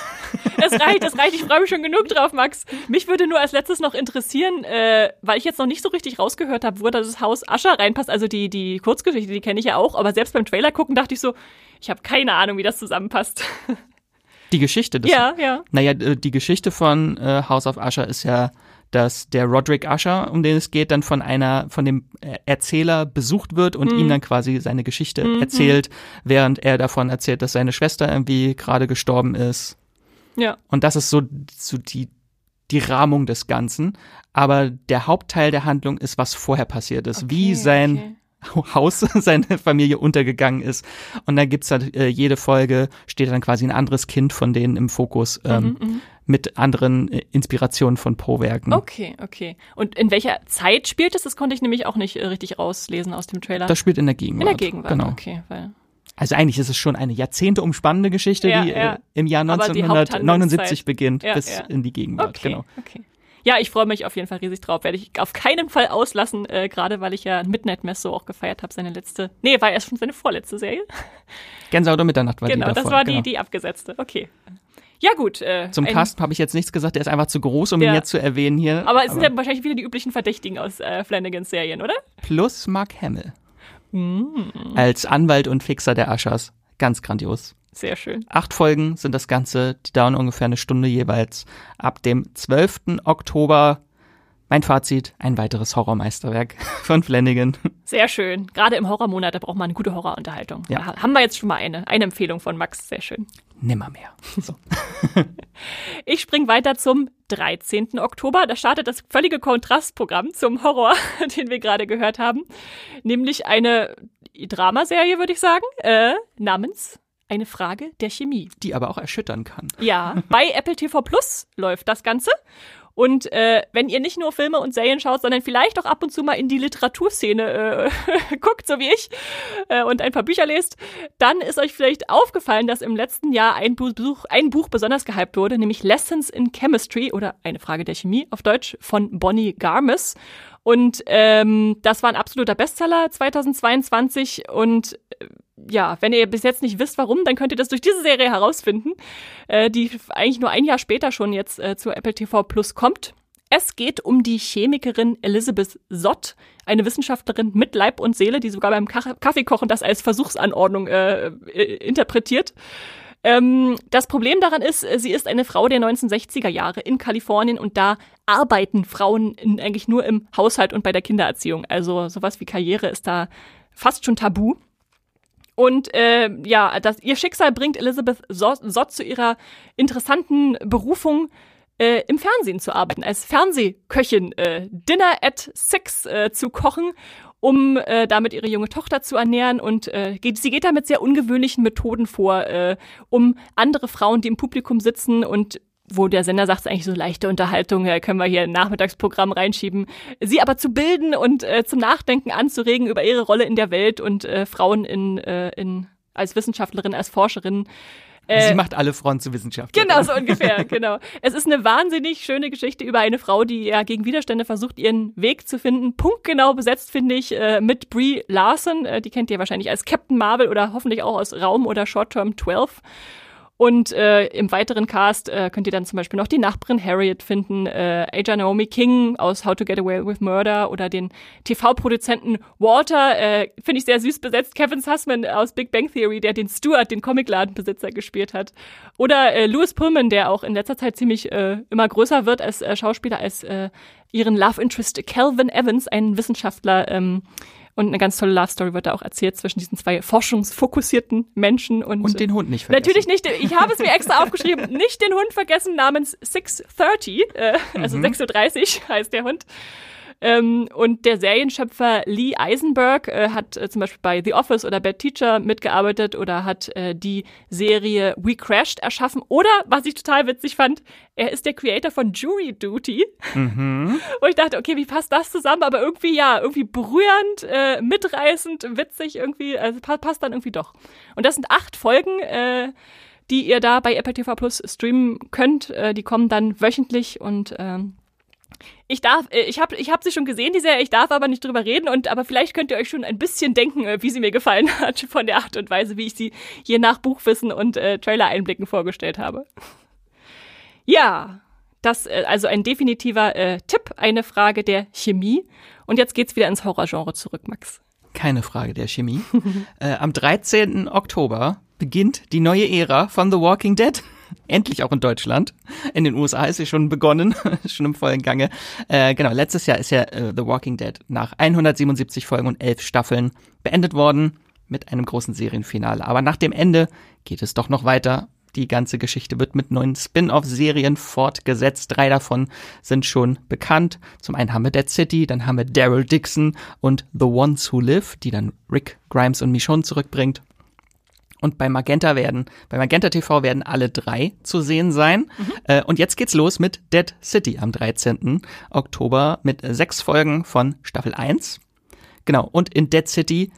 Es reicht, es reicht. Ich freue mich schon genug drauf, Max. Mich würde nur als letztes noch interessieren, äh, weil ich jetzt noch nicht so richtig rausgehört habe, wo das Haus Ascher reinpasst. Also die, die Kurzgeschichte, die kenne ich ja auch. Aber selbst beim Trailer gucken dachte ich so, ich habe keine Ahnung, wie das zusammenpasst. Die Geschichte? Das, ja, ja. Naja, äh, die Geschichte von äh, House of Usher ist ja dass der Roderick Usher, um den es geht, dann von einer, von dem Erzähler besucht wird und mhm. ihm dann quasi seine Geschichte mhm. erzählt, während er davon erzählt, dass seine Schwester irgendwie gerade gestorben ist. Ja. Und das ist so, so die, die Rahmung des Ganzen. Aber der Hauptteil der Handlung ist, was vorher passiert ist, okay, wie sein okay. Haus, *laughs* seine Familie untergegangen ist. Und dann gibt's halt äh, jede Folge, steht dann quasi ein anderes Kind von denen im Fokus. Ähm, mhm, mhm. Mit anderen äh, Inspirationen von Pro-Werken. Okay, okay. Und in welcher Zeit spielt es? Das konnte ich nämlich auch nicht äh, richtig rauslesen aus dem Trailer. Das spielt in der Gegenwart. In der Gegenwart, genau. okay. Weil also eigentlich ist es schon eine Jahrzehnte umspannende Geschichte, ja, die ja. Äh, im Jahr 1979 beginnt ja, bis in die Gegenwart. Okay, genau. Okay ja, ich freue mich auf jeden Fall riesig drauf. Werde ich auf keinen Fall auslassen, äh, gerade weil ich ja Midnight Mess so auch gefeiert habe, seine letzte. Nee, war erst schon seine vorletzte Serie. Gänsehaut um Mitternacht war genau, die davor. Genau, das war die, die abgesetzte. Okay. Ja, gut. Äh, Zum Cast habe ich jetzt nichts gesagt, der ist einfach zu groß, um ja. ihn jetzt zu erwähnen hier. Aber es sind ja wahrscheinlich wieder die üblichen Verdächtigen aus äh, Flanagans Serien, oder? Plus Mark Hamill. Mm. Als Anwalt und Fixer der Aschers. Ganz grandios. Sehr schön. Acht Folgen sind das Ganze, die dauern ungefähr eine Stunde jeweils. Ab dem 12. Oktober mein Fazit, ein weiteres Horrormeisterwerk von Flanagan. Sehr schön. Gerade im Horrormonat, da braucht man eine gute Horrorunterhaltung. Ja. Da haben wir jetzt schon mal eine, eine Empfehlung von Max. Sehr schön. Nimmermehr. So. *laughs* ich springe weiter zum 13. Oktober. Da startet das völlige Kontrastprogramm zum Horror, *laughs* den wir gerade gehört haben. Nämlich eine Dramaserie, würde ich sagen, äh, namens eine Frage der Chemie. Die aber auch erschüttern kann. Ja, bei Apple TV Plus läuft das Ganze. Und äh, wenn ihr nicht nur Filme und Serien schaut, sondern vielleicht auch ab und zu mal in die Literaturszene äh, *laughs* guckt, so wie ich, äh, und ein paar Bücher lest, dann ist euch vielleicht aufgefallen, dass im letzten Jahr ein Buch, ein Buch besonders gehypt wurde, nämlich Lessons in Chemistry oder eine Frage der Chemie auf Deutsch von Bonnie Garmis. Und ähm, das war ein absoluter Bestseller 2022 und äh, ja, wenn ihr bis jetzt nicht wisst, warum, dann könnt ihr das durch diese Serie herausfinden, äh, die eigentlich nur ein Jahr später schon jetzt äh, zu Apple TV Plus kommt. Es geht um die Chemikerin Elizabeth Sott, eine Wissenschaftlerin mit Leib und Seele, die sogar beim Kaffeekochen das als Versuchsanordnung äh, äh, interpretiert. Ähm, das Problem daran ist, äh, sie ist eine Frau der 1960er Jahre in Kalifornien und da arbeiten Frauen in, eigentlich nur im Haushalt und bei der Kindererziehung. Also sowas wie Karriere ist da fast schon tabu. Und äh, ja, das, ihr Schicksal bringt Elizabeth Sott zu ihrer interessanten Berufung, äh, im Fernsehen zu arbeiten, als Fernsehköchin, äh, Dinner at Six äh, zu kochen, um äh, damit ihre junge Tochter zu ernähren. Und äh, geht, sie geht da mit sehr ungewöhnlichen Methoden vor, äh, um andere Frauen, die im Publikum sitzen und wo der Sender sagt, es ist eigentlich so leichte Unterhaltung, äh, können wir hier ein Nachmittagsprogramm reinschieben, sie aber zu bilden und äh, zum Nachdenken anzuregen über ihre Rolle in der Welt und äh, Frauen in, äh, in als Wissenschaftlerin, als Forscherin äh, Sie macht alle Frauen zu Wissenschaftlern. Genau, so ungefähr, genau. Es ist eine wahnsinnig schöne Geschichte über eine Frau, die ja gegen Widerstände versucht, ihren Weg zu finden. Punktgenau besetzt, finde ich, äh, mit Brie Larson. Äh, die kennt ihr wahrscheinlich als Captain Marvel oder hoffentlich auch aus Raum oder Short Term 12. Und äh, im weiteren Cast äh, könnt ihr dann zum Beispiel noch die Nachbarin Harriet finden, äh, Aja Naomi King aus How to Get Away with Murder oder den TV-Produzenten Walter, äh, finde ich sehr süß besetzt, Kevin Sussman aus Big Bang Theory, der den Stuart, den Comicladenbesitzer, gespielt hat. Oder äh, Louis Pullman, der auch in letzter Zeit ziemlich äh, immer größer wird als äh, Schauspieler, als äh, ihren Love Interest Calvin Evans, einen Wissenschaftler, ähm, und eine ganz tolle Love Story wird da auch erzählt zwischen diesen zwei forschungsfokussierten Menschen und. Und den Hund nicht vergessen. Natürlich nicht. Ich habe es mir extra aufgeschrieben. *laughs* Nicht den Hund vergessen namens 630, äh, also mhm. 6.30 heißt der Hund. Ähm, und der Serienschöpfer Lee Eisenberg äh, hat äh, zum Beispiel bei The Office oder Bad Teacher mitgearbeitet oder hat äh, die Serie We Crashed erschaffen. Oder, was ich total witzig fand, er ist der Creator von Jury Duty. Mhm. Wo ich dachte, okay, wie passt das zusammen? Aber irgendwie, ja, irgendwie berührend, äh, mitreißend, witzig, irgendwie, also passt dann irgendwie doch. Und das sind acht Folgen, äh, die ihr da bei Apple TV Plus streamen könnt. Äh, die kommen dann wöchentlich und ähm, ich darf, äh, ich habe ich hab sie schon gesehen, die Serie, ich darf aber nicht drüber reden und aber vielleicht könnt ihr euch schon ein bisschen denken, äh, wie sie mir gefallen *laughs* hat, von der Art und Weise, wie ich sie je nach Buchwissen und äh, Trailer-Einblicken vorgestellt habe. Ja, das äh, also ein definitiver äh, Tipp, eine Frage der Chemie. Und jetzt geht's wieder ins Horrorgenre zurück, Max. Keine Frage der Chemie. *laughs* äh, am 13. Oktober beginnt die neue Ära von The Walking Dead. *laughs* Endlich auch in Deutschland. In den USA ist sie schon begonnen, *laughs* schon im vollen Gange. Äh, genau, letztes Jahr ist ja äh, The Walking Dead nach 177 Folgen und 11 Staffeln beendet worden mit einem großen Serienfinale. Aber nach dem Ende geht es doch noch weiter. Die ganze Geschichte wird mit neuen Spin-off-Serien fortgesetzt. Drei davon sind schon bekannt. Zum einen haben wir Dead City, dann haben wir Daryl Dixon und The Ones Who Live, die dann Rick Grimes und Michonne zurückbringt. Und bei Magenta werden, bei Magenta TV werden alle drei zu sehen sein. Mhm. Äh, und jetzt geht's los mit Dead City am 13. Oktober mit sechs Folgen von Staffel 1. Genau. Und in Dead City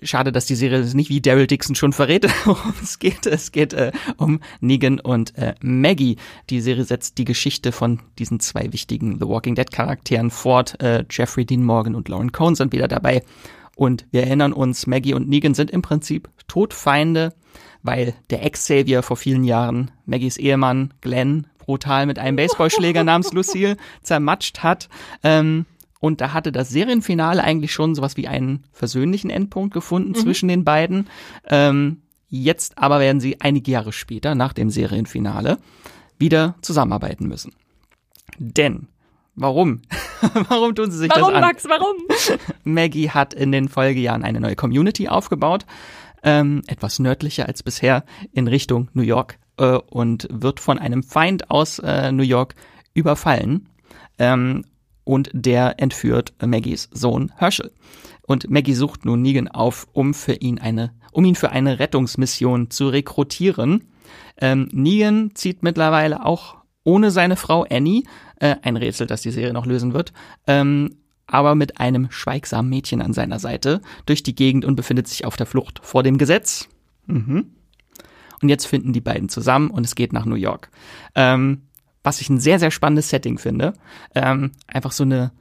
Schade, dass die Serie nicht wie Daryl Dixon schon verrät, *laughs* es geht. Es geht äh, um Negan und äh, Maggie. Die Serie setzt die Geschichte von diesen zwei wichtigen The Walking Dead Charakteren fort. Äh, Jeffrey Dean Morgan und Lauren Cohn sind wieder dabei. Und wir erinnern uns, Maggie und Negan sind im Prinzip Todfeinde, weil der Ex-Savior vor vielen Jahren Maggies Ehemann Glenn brutal mit einem Baseballschläger namens Lucille *laughs* zermatscht hat. Ähm, und da hatte das Serienfinale eigentlich schon sowas wie einen versöhnlichen Endpunkt gefunden mhm. zwischen den beiden. Ähm, jetzt aber werden sie einige Jahre später, nach dem Serienfinale, wieder zusammenarbeiten müssen. Denn Warum? *laughs* warum tun sie sich warum, das an? Max, warum? *laughs* Maggie hat in den Folgejahren eine neue Community aufgebaut, ähm, etwas nördlicher als bisher in Richtung New York äh, und wird von einem Feind aus äh, New York überfallen. Ähm, und der entführt Maggies Sohn Herschel. Und Maggie sucht nun Negan auf, um für ihn eine, um ihn für eine Rettungsmission zu rekrutieren. Ähm, Negan zieht mittlerweile auch ohne seine Frau Annie äh, ein Rätsel, das die Serie noch lösen wird. Ähm, aber mit einem schweigsamen Mädchen an seiner Seite durch die Gegend und befindet sich auf der Flucht vor dem Gesetz. Mhm. Und jetzt finden die beiden zusammen und es geht nach New York. Ähm, was ich ein sehr, sehr spannendes Setting finde. Ähm, einfach so eine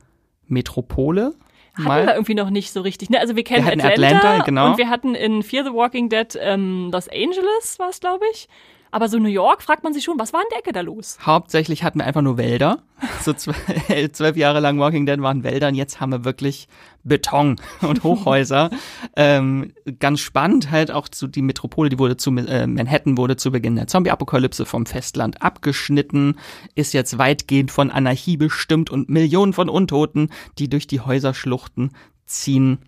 Metropole. Hatten mal. wir irgendwie noch nicht so richtig. Ne? Also wir kennen wir Atlanta, Atlanta genau. und wir hatten in Fear the Walking Dead ähm, Los Angeles, war es glaube ich. Aber so New York fragt man sich schon, was war in der Ecke da los? Hauptsächlich hatten wir einfach nur Wälder. *laughs* So *laughs* zwölf, Jahre lang Walking Dead waren Wälder und jetzt haben wir wirklich Beton *laughs* und Hochhäuser. ähm, ganz spannend halt auch zu die Metropole, die wurde zu äh, Manhattan wurde zu Beginn der Zombie-Apokalypse vom Festland abgeschnitten, ist jetzt weitgehend von Anarchie bestimmt und Millionen von Untoten, die durch die Häuserschluchten ziehen.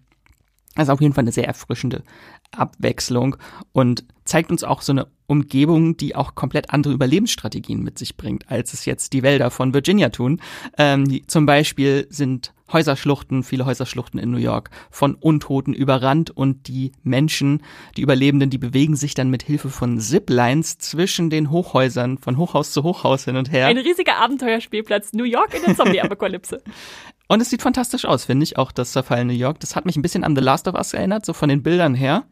Ist auf jeden Fall eine sehr erfrischende Abwechslung und zeigt uns auch so eine Umgebung, die auch komplett andere Überlebensstrategien mit sich bringt, als es jetzt die Wälder von Virginia tun. Ähm, die, zum Beispiel sind Häuserschluchten, viele Häuserschluchten in New York von Untoten überrannt und die Menschen, die Überlebenden, die bewegen sich dann mit Hilfe von Ziplines zwischen den Hochhäusern von Hochhaus zu Hochhaus hin und her. Ein riesiger Abenteuerspielplatz New York in der Zombie-Apokalypse. *laughs* und es sieht fantastisch aus, finde ich, auch das zerfallene New York. Das hat mich ein bisschen an The Last of Us erinnert, so von den Bildern her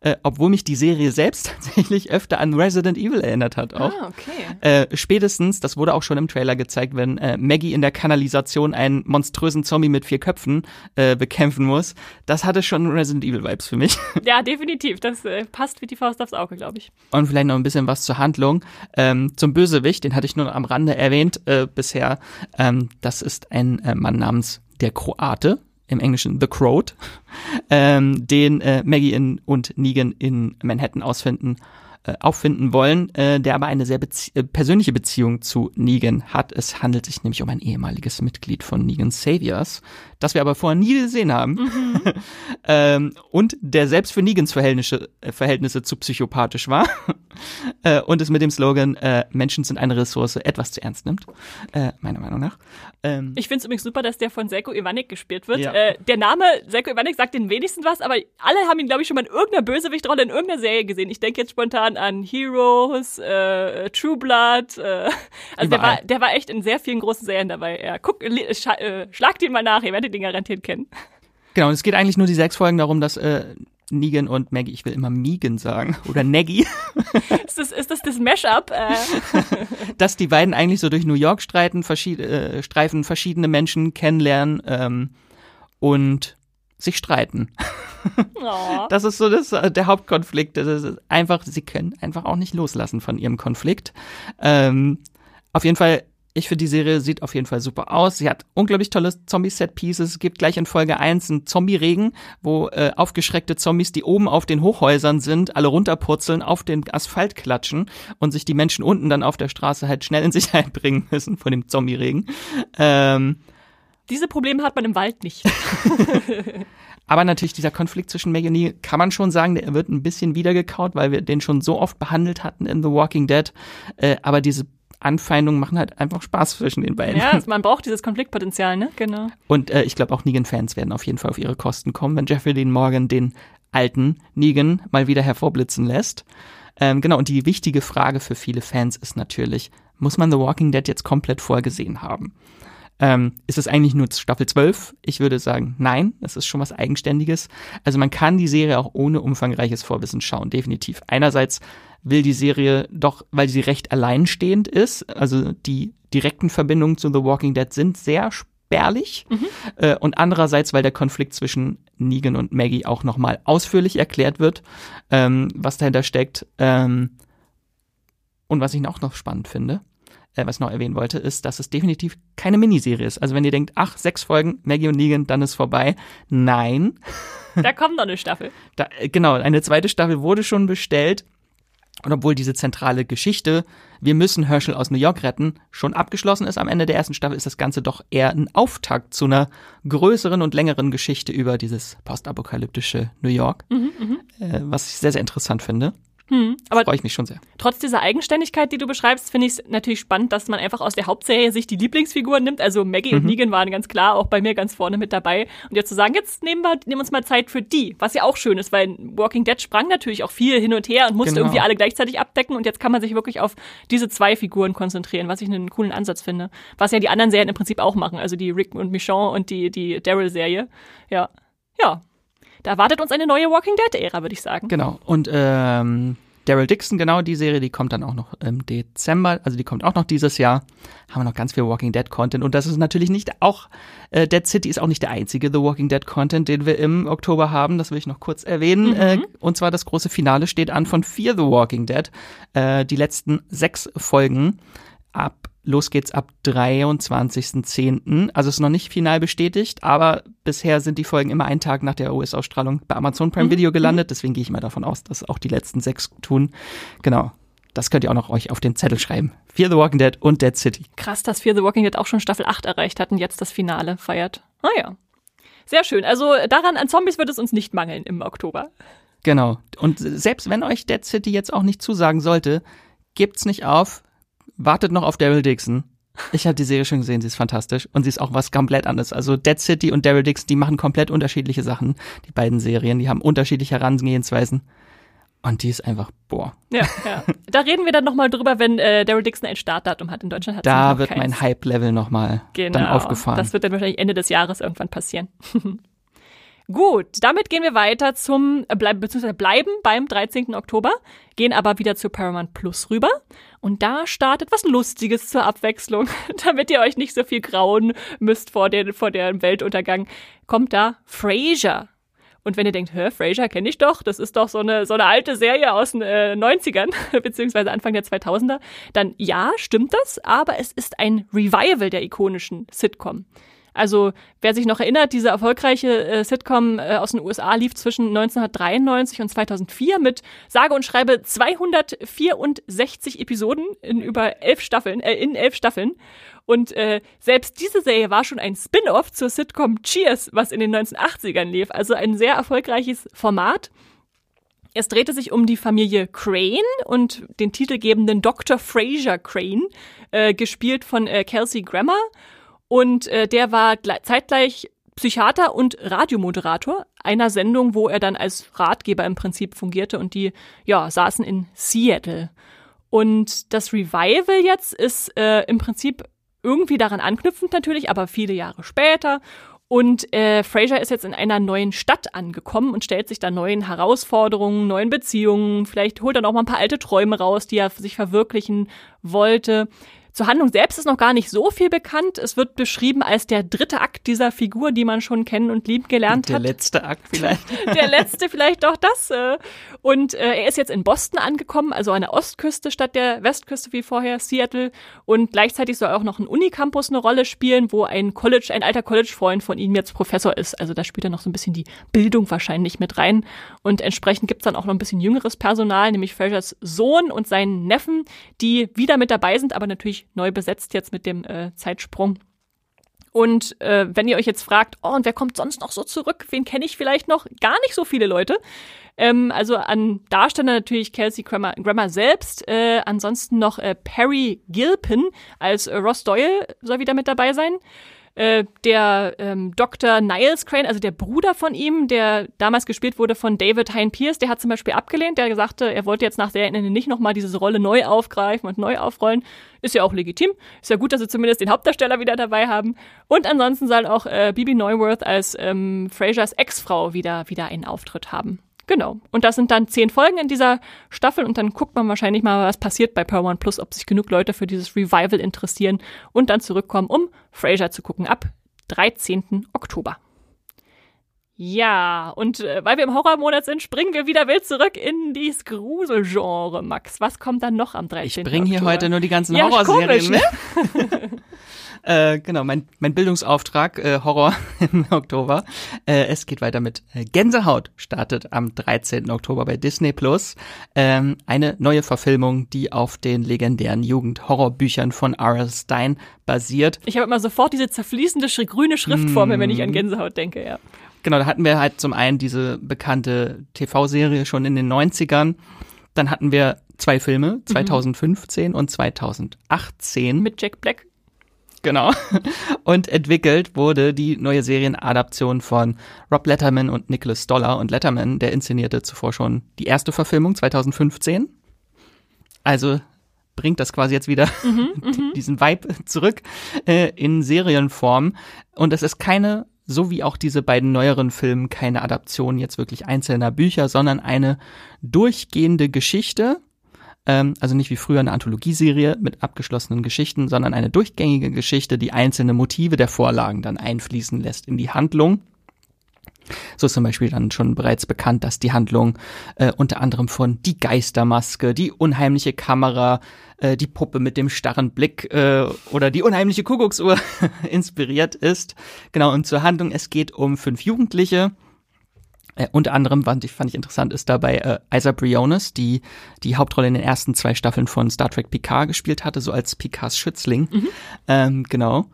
äh, obwohl mich die Serie selbst *laughs* tatsächlich öfter an Resident Evil erinnert hat auch. Ah, okay. Äh, spätestens, das wurde auch schon im Trailer gezeigt, wenn äh, Maggie in der Kanalisation einen monströsen Zombie mit vier Köpfen äh, bekämpfen muss. Das hatte schon Resident Evil Vibes für mich. *laughs* Ja, definitiv. Das äh, passt wie die Faust aufs Auge, glaube ich. Und vielleicht noch ein bisschen was zur Handlung. Ähm, zum Bösewicht, den hatte ich nur am Rande erwähnt äh, bisher. Ähm, das ist ein äh, Mann namens der Kroate, im Englischen The Crowd, *laughs* ähm, den äh, Maggie in, und Negan in Manhattan ausfinden äh, auffinden wollen, äh, der aber eine sehr bezie äh, persönliche Beziehung zu Negan hat. Es handelt sich nämlich um ein ehemaliges Mitglied von Negan Saviors, das wir aber vorher nie gesehen haben. Mhm. *laughs* ähm, und der selbst für Negans Verhältnisse, äh, Verhältnisse zu psychopathisch war. *laughs* äh, und es mit dem Slogan äh, Menschen sind eine Ressource etwas zu ernst nimmt, meiner Meinung nach. Ähm, ich finde es übrigens super, dass der von Seko Ivanik gespielt wird. Ja. Der Name Seko Ivanik sagt den wenigsten was, aber alle haben ihn, glaube ich, schon mal in irgendeiner Bösewichtrolle in irgendeiner Serie gesehen. Ich denke jetzt spontan an Heroes, äh, True Blood. Äh, also der war, der war echt in sehr vielen großen Serien dabei. Ja, guck, äh, schlagt ihn mal nach, ihr werdet ihn garantiert kennen. Genau, es geht eigentlich nur die sechs Folgen darum, dass äh, Negan und Maggie, ich will immer Megan sagen, oder Neggy. *laughs* ist, das, ist das das Mashup? Äh. *laughs* Dass die beiden eigentlich so durch New York streiten, verschied äh, streifen, verschiedene Menschen kennenlernen ähm, und sich streiten. Oh. Das ist so das, äh, der Hauptkonflikt. Das ist einfach, sie können einfach auch nicht loslassen von ihrem Konflikt. Ähm, auf jeden Fall ich finde, die Serie sieht auf jeden Fall super aus. Sie hat unglaublich tolle Zombie-Set-Pieces. Es gibt gleich in Folge 1 einen Zombie-Regen, wo äh, aufgeschreckte Zombies, die oben auf den Hochhäusern sind, alle runterpurzeln, auf den Asphalt klatschen und sich die Menschen unten dann auf der Straße halt schnell in Sicherheit *laughs* bringen müssen von dem Zombie-Regen. Ähm, Diese Probleme hat man im Wald nicht. *laughs* Aber natürlich dieser Konflikt zwischen Maggie und Negan kann man schon sagen, der wird ein bisschen wiedergekaut, weil wir den schon so oft behandelt hatten in The Walking Dead. Äh, aber diese Anfeindungen machen halt einfach Spaß zwischen den beiden. Ja, man braucht dieses Konfliktpotenzial, ne? Genau. Und äh, ich glaube auch Negan-Fans werden auf jeden Fall auf ihre Kosten kommen, wenn Jeffrey Dean Morgan den alten Negan mal wieder hervorblitzen lässt. Ähm, genau, und die wichtige Frage für viele Fans ist natürlich, muss man The Walking Dead jetzt komplett vorgesehen haben? Ähm, ist es eigentlich nur Staffel 12? Ich würde sagen, nein, das ist schon was Eigenständiges. Also man kann die Serie auch ohne umfangreiches Vorwissen schauen, definitiv. Einerseits will die Serie doch, weil sie recht alleinstehend ist, also die direkten Verbindungen zu The Walking Dead sind sehr spärlich mhm. äh, und andererseits, weil der Konflikt zwischen Negan und Maggie auch nochmal ausführlich erklärt wird, ähm, was dahinter steckt. Ähm, und was ich auch noch spannend finde, äh, was ich noch erwähnen wollte, ist, dass es definitiv keine Miniserie ist. Also wenn ihr denkt, ach, sechs Folgen, Maggie und Negan, dann ist vorbei. Nein. *laughs* Da kommt noch eine Staffel. Da, äh, genau, eine zweite Staffel wurde schon bestellt. Und obwohl diese zentrale Geschichte, wir müssen Herschel aus New York retten, schon abgeschlossen ist am Ende der ersten Staffel, ist das Ganze doch eher ein Auftakt zu einer größeren und längeren Geschichte über dieses postapokalyptische New York, mhm, mhm. äh, was ich sehr, sehr interessant finde. Hm, aber freue ich mich schon sehr. Trotz dieser Eigenständigkeit, die du beschreibst, finde ich es natürlich spannend, dass man einfach aus der Hauptserie sich die Lieblingsfiguren nimmt. Also Maggie mhm. und Negan waren ganz klar auch bei mir ganz vorne mit dabei. Und jetzt zu sagen, jetzt nehmen wir nehmen uns mal Zeit für die, was ja auch schön ist, weil Walking Dead sprang natürlich auch viel hin und her und musste genau. irgendwie alle gleichzeitig abdecken. Und jetzt kann man sich wirklich auf diese zwei Figuren konzentrieren, was ich einen coolen Ansatz finde. Was ja die anderen Serien im Prinzip auch machen, also die Rick und Michonne und die, die Daryl-Serie. Ja. Ja, da erwartet uns eine neue Walking Dead-Ära, würde ich sagen. Genau. Und ähm, Daryl Dixon, genau die Serie, die kommt dann auch noch im Dezember, also die kommt auch noch dieses Jahr. Haben wir noch ganz viel Walking Dead Content und das ist natürlich nicht auch, äh, Dead City ist auch nicht der einzige The Walking Dead Content, den wir im Oktober haben, das will ich noch kurz erwähnen. Mhm. Äh, und zwar das große Finale steht an von Fear the Walking Dead. Äh, die letzten sechs Folgen ab Los geht's ab 23.10. Also ist noch nicht final bestätigt, aber bisher sind die Folgen immer einen Tag nach der US-Ausstrahlung bei Amazon Prime mhm. Video gelandet. Mhm. Deswegen gehe ich mal davon aus, dass auch die letzten sechs tun. Genau. Das könnt ihr auch noch euch auf den Zettel schreiben. Fear the Walking Dead und Dead City. Krass, dass Fear the Walking Dead auch schon Staffel 8 erreicht hat und jetzt das Finale feiert. Naja. Ah Sehr schön. Also daran an Zombies wird es uns nicht mangeln im Oktober. Genau. Und selbst wenn euch Dead City jetzt auch nicht zusagen sollte, gebt's nicht auf wartet noch auf Daryl Dixon. Ich habe die Serie schon gesehen, sie ist fantastisch und sie ist auch was komplett anderes. Also Dead City und Daryl Dixon, die machen komplett unterschiedliche Sachen. Die beiden Serien, die haben unterschiedliche Herangehensweisen. Und die ist einfach, boah. Ja, ja. *laughs* Da reden wir dann nochmal drüber, wenn äh, Daryl Dixon ein Startdatum hat. In Deutschland hat Da wird keins. mein Hype-Level nochmal genau. dann aufgefahren. Das wird dann wahrscheinlich Ende des Jahres irgendwann passieren. *laughs* Gut, damit gehen wir weiter zum, äh, bleib, beziehungsweise bleiben beim 13. Oktober, gehen aber wieder zu Paramount Plus rüber. Und da startet was Lustiges zur Abwechslung, *laughs* damit ihr euch nicht so viel grauen müsst vor, den, vor dem Weltuntergang. Kommt da Frasier. Und wenn ihr denkt, hä, Frasier kenne ich doch, das ist doch so eine, so eine alte Serie aus den äh, 90ern, *laughs* beziehungsweise Anfang der 2000er, dann ja, stimmt das, aber es ist ein Revival der ikonischen Sitcom. Also wer sich noch erinnert, diese erfolgreiche äh, Sitcom äh, aus den USA lief zwischen 1993 und 2004 mit sage und schreibe 264 Episoden in über elf Staffeln, äh, in elf Staffeln. Und äh, selbst diese Serie war schon ein Spin-off zur Sitcom Cheers, was in den 1980ern lief. Also ein sehr erfolgreiches Format. Es drehte sich um die Familie Crane und den titelgebenden Dr. Fraser Crane, äh, gespielt von äh, Kelsey Grammer. Und äh, der war zeitgleich Psychiater und Radiomoderator einer Sendung, wo er dann als Ratgeber im Prinzip fungierte und die ja saßen in Seattle. Und das Revival jetzt ist äh, im Prinzip irgendwie daran anknüpfend natürlich, aber viele Jahre später. Und äh, Fraser ist jetzt in einer neuen Stadt angekommen und stellt sich da neuen Herausforderungen, neuen Beziehungen. Vielleicht holt er noch mal ein paar alte Träume raus, die er sich verwirklichen wollte. Zur Handlung selbst ist noch gar nicht so viel bekannt. Es wird beschrieben als der dritte Akt dieser Figur, die man schon kennen und lieben gelernt der hat. Der letzte Akt vielleicht. *laughs* der letzte vielleicht doch das. Äh. Und äh, er ist jetzt in Boston angekommen, also an der Ostküste statt der Westküste wie vorher, Seattle. Und gleichzeitig soll auch noch ein Unicampus eine Rolle spielen, wo ein College, ein alter College-Freund von ihm jetzt Professor ist. Also da spielt er noch so ein bisschen die Bildung wahrscheinlich mit rein. Und entsprechend gibt's dann auch noch ein bisschen jüngeres Personal, nämlich Frasers Sohn und seinen Neffen, die wieder mit dabei sind, aber natürlich neu besetzt jetzt mit dem äh, Zeitsprung. Und äh, wenn ihr euch jetzt fragt, oh, und wer kommt sonst noch so zurück? Wen kenne ich vielleicht noch? Gar nicht so viele Leute. Ähm, also an Darsteller natürlich Kelsey Grammer, Grammer selbst. Äh, ansonsten noch äh, Perry Gilpin als äh, Ross Doyle soll wieder mit dabei sein. Äh, der ähm, Dr. Niles Crane, also der Bruder von ihm, der damals gespielt wurde von David Hein Pierce, der hat zum Beispiel abgelehnt, der sagte, er wollte jetzt nach der Ende nicht nochmal diese Rolle neu aufgreifen und neu aufrollen. Ist ja auch legitim. Ist ja gut, dass sie zumindest den Hauptdarsteller wieder dabei haben. Und ansonsten soll auch äh, Bibi Neuwirth als ähm, Frasers Ex-Frau wieder, wieder einen Auftritt haben. Genau. Und das sind dann zehn Folgen in dieser Staffel und dann guckt man wahrscheinlich mal, was passiert bei Per One Plus, ob sich genug Leute für dieses Revival interessieren und dann zurückkommen, um Frasier zu gucken ab 13. Oktober. Ja, und äh, weil wir im Horrormonat sind, springen wir wieder wild zurück in dieses Gruselgenre, Max. Was kommt dann noch am 13. Ich bringe hier heute nur die ganzen ja, Horrorserien mit. Ne? *laughs* Äh, genau, mein, mein Bildungsauftrag, äh, Horror *laughs* im Oktober. Äh, es geht weiter mit äh, Gänsehaut, startet am 13. Oktober bei Disney Plus. Ähm, eine neue Verfilmung, die auf den legendären Jugend-Horrorbüchern von R.L. Stein basiert. Ich habe immer sofort diese zerfließende grüne Schrift vor mir, wenn ich an mm. Gänsehaut denke, ja. Genau, da hatten wir halt zum einen diese bekannte TV-Serie schon in den 90ern. Dann hatten wir zwei Filme, 2015 mhm. und 2018. Mit Jack Black. Genau. *laughs* Und entwickelt wurde die neue Serienadaption von Rob Letterman und Nicholas Stoller. Und Letterman, der inszenierte zuvor schon die erste Verfilmung 2015. Also bringt das quasi jetzt wieder mhm, *laughs* mhm. diesen Vibe zurück äh, in Serienform. Und es ist keine so wie auch diese beiden neueren Filme keine Adaption jetzt wirklich einzelner Bücher, sondern eine durchgehende Geschichte. Ähm, also nicht wie früher eine Anthologieserie mit abgeschlossenen Geschichten, sondern eine durchgängige Geschichte, die einzelne Motive der Vorlagen dann einfließen lässt in die Handlung. So ist zum Beispiel dann schon bereits bekannt, dass die Handlung äh, unter anderem von die Geistermaske, die unheimliche Kamera, äh, die Puppe mit dem starren Blick äh, oder die unheimliche Kuckucksuhr *laughs* inspiriert ist. Genau, und zur Handlung, es geht um fünf Jugendliche. Äh, unter anderem fand ich, fand ich interessant, ist dabei äh, Isa Briones, die die Hauptrolle in den ersten zwei Staffeln von Star Trek Picard gespielt hatte, so als Picards Schützling. Mhm. Ähm, genau.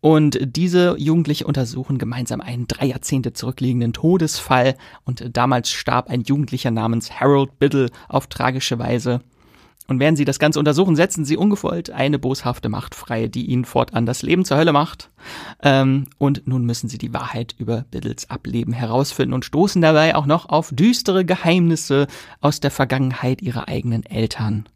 Und diese Jugendliche untersuchen gemeinsam einen drei Jahrzehnte zurückliegenden Todesfall. Und damals starb ein Jugendlicher namens Harold Biddle auf tragische Weise. Und während sie das Ganze untersuchen, setzen sie ungefolgt eine boshafte Macht frei, die ihnen fortan das Leben zur Hölle macht. Ähm, und nun müssen sie die Wahrheit über Biddles Ableben herausfinden und stoßen dabei auch noch auf düstere Geheimnisse aus der Vergangenheit ihrer eigenen Eltern.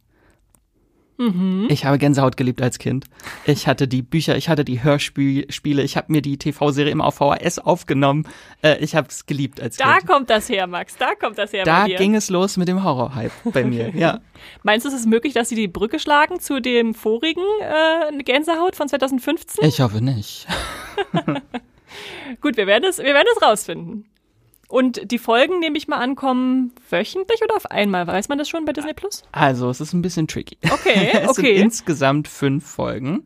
Mhm. Ich habe Gänsehaut geliebt als Kind. Ich hatte die Bücher, ich hatte die Hörspiele, ich habe mir die TV-Serie immer auf VHS aufgenommen. Äh, ich habe es geliebt als da Kind. Da kommt das her, Max. Da kommt das her. Da ging es los mit dem Horror-Hype bei mir. Ja. *laughs* Meinst du, es ist möglich, dass sie die Brücke schlagen zu dem vorigen äh, Gänsehaut von 2015? Ich hoffe nicht. *laughs* Gut, wir werden es, wir werden es rausfinden. Und die Folgen, nehme ich mal an, kommen wöchentlich oder auf einmal? Weiß man das schon bei Disney Plus? Also, es ist ein bisschen tricky. Okay, *laughs* es okay. Sind insgesamt fünf Folgen.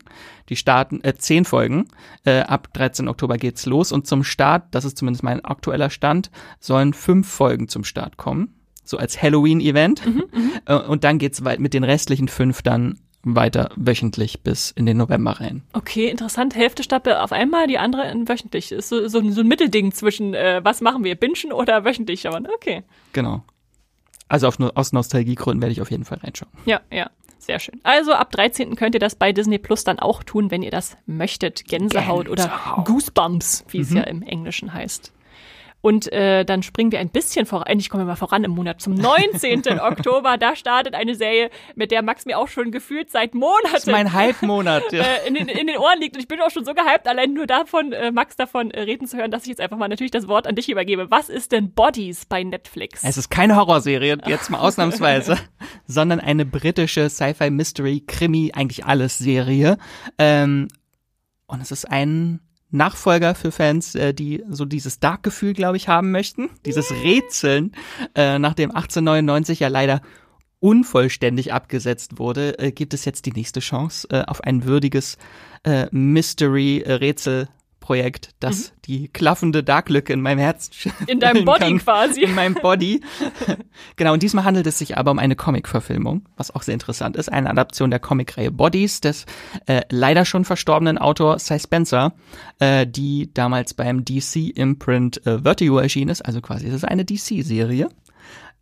Die starten, äh, zehn Folgen. Äh, ab 13. Oktober geht's los. Und zum Start, das ist zumindest mein aktueller Stand, sollen fünf Folgen zum Start kommen. So als Halloween-Event. Mhm, mhm. äh, und dann geht's weit mit den restlichen fünf dann weiter wöchentlich bis in den November rein. Okay, interessant. Hälfte Staffel auf einmal, die andere wöchentlich. Ist so, so, so ein Mittelding zwischen, äh, was machen wir, bingen oder wöchentlich schauen. Okay. Genau. Also auf, aus Nostalgiegründen werde ich auf jeden Fall reinschauen. Ja, ja. Sehr schön. Also ab 13. könnt ihr das bei Disney Plus dann auch tun, wenn ihr das möchtet. Gänsehaut, Gänsehaut. oder Goosebumps, wie mhm. es ja im Englischen heißt. Und äh, dann springen wir ein bisschen voran, eigentlich kommen wir mal voran im Monat, zum 19. *laughs* Oktober. Da startet eine Serie, mit der Max mir auch schon gefühlt seit Monaten. Das ist mein Hype-Monat. *laughs* Ja. Äh, in, den, in den Ohren liegt. Und ich bin auch schon so gehypt, allein nur davon, äh, Max davon äh, reden zu hören, dass ich jetzt einfach mal natürlich das Wort an dich übergebe. Was ist denn Bodies bei Netflix? Es ist keine Horrorserie, jetzt mal ausnahmsweise, *laughs* sondern eine britische Sci-Fi-Mystery-Krimi, eigentlich alles Serie. Ähm, und es ist ein Nachfolger für Fans, äh, die so dieses Dark-Gefühl, glaube ich, haben möchten. Dieses Rätseln, äh, nachdem 1899 ja leider unvollständig abgesetzt wurde, äh, gibt es jetzt die nächste Chance äh, auf ein würdiges äh, Mystery-Rätsel Projekt, das mhm. die klaffende Darklücke in meinem Herz *laughs* in deinem Body kann. quasi in meinem Body. *laughs* genau und diesmal handelt es sich aber um eine Comic-Verfilmung, was auch sehr interessant ist, eine Adaption der Comicreihe Bodies des äh, leider schon verstorbenen Autor Cy Spencer, äh, die damals beim DC Imprint äh, Vertigo erschienen ist, also quasi es ist eine DC-Serie.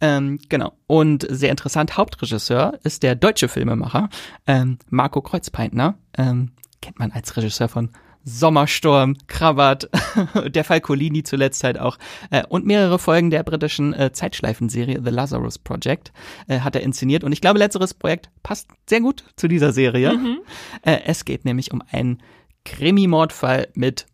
Ähm, genau. Und sehr interessant, Hauptregisseur ist der deutsche Filmemacher ähm, Marco Kreuzpeintner. Ähm, kennt man als Regisseur von Sommersturm, Krabat, *laughs* der Falcolini zuletzt halt auch äh, und mehrere Folgen der britischen äh, Zeitschleifenserie The Lazarus Project äh, hat er inszeniert und ich glaube, letzteres Projekt passt sehr gut zu dieser Serie. Mhm. Äh, es geht nämlich um einen Krimi-Mordfall mit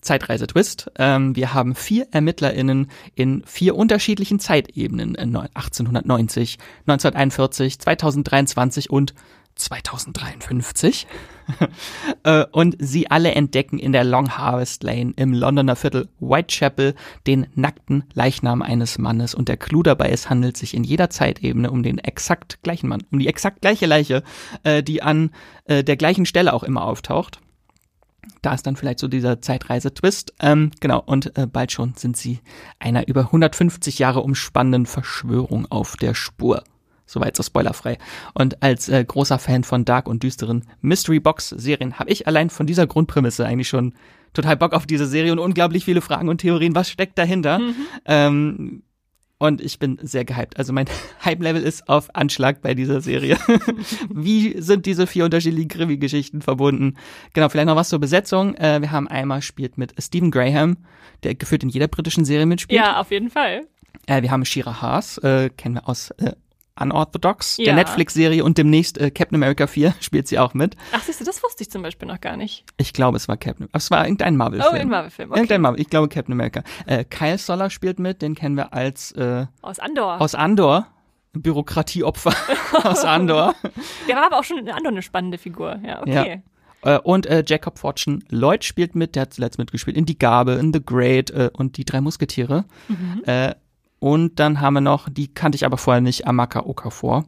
Zeitreisetwist. Ähm, wir haben vier ErmittlerInnen in vier unterschiedlichen Zeitebenen, 1890, 1941, 2023 und 2053. *laughs* Äh, und sie alle entdecken in der Long Harvest Lane im Londoner Viertel Whitechapel den nackten Leichnam eines Mannes. Und der Clou dabei ist, handelt sich in jeder Zeitebene um den exakt gleichen Mann, um die exakt gleiche Leiche, äh, die an äh, der gleichen Stelle auch immer auftaucht. Da ist dann vielleicht so dieser Zeitreise-Twist. Ähm, genau, und äh, bald schon sind sie einer über 150 Jahre umspannenden Verschwörung auf der Spur. Soweit so spoilerfrei. Und als äh, großer Fan von dark und düsteren Mystery Box Serien habe ich allein von dieser Grundprämisse eigentlich schon total Bock auf diese Serie und unglaublich viele Fragen und Theorien. Was steckt dahinter? Mhm. Ähm, und ich bin sehr gehypt. Also mein *laughs* Hype-Level ist auf Anschlag bei dieser Serie. *laughs* Wie sind diese vier unterschiedlichen Krimi-Geschichten verbunden? Genau, vielleicht noch was zur Besetzung. Äh, wir haben einmal spielt mit Stephen Graham, der gefühlt in jeder britischen Serie mitspielt. Ja, auf jeden Fall. Äh, wir haben Shira Haas, äh, kennen wir aus äh, Unorthodox, Ja. der Netflix-Serie und demnächst äh, Captain America 4 *laughs* spielt sie auch mit. Ach, siehst du, das wusste ich zum Beispiel noch gar nicht. Ich glaube, es war Captain, aber es war irgendein Marvel-Film. Oh, ein Marvel-Film, okay. Irgendein Marvel, ich glaube Captain America. Äh, Kyle Soller spielt mit, den kennen wir als äh, Aus Andor. aus Andor, Bürokratieopfer *laughs* aus Andor. Der war aber auch schon in Andor eine spannende Figur. Ja, okay. Äh, und äh, Jacob Fortune Lloyd spielt mit, der hat zuletzt mitgespielt in Die Gabe, in The Great äh, und Die drei Musketiere. Äh, und dann haben wir noch, die kannte ich aber vorher nicht, Amaka Okafor.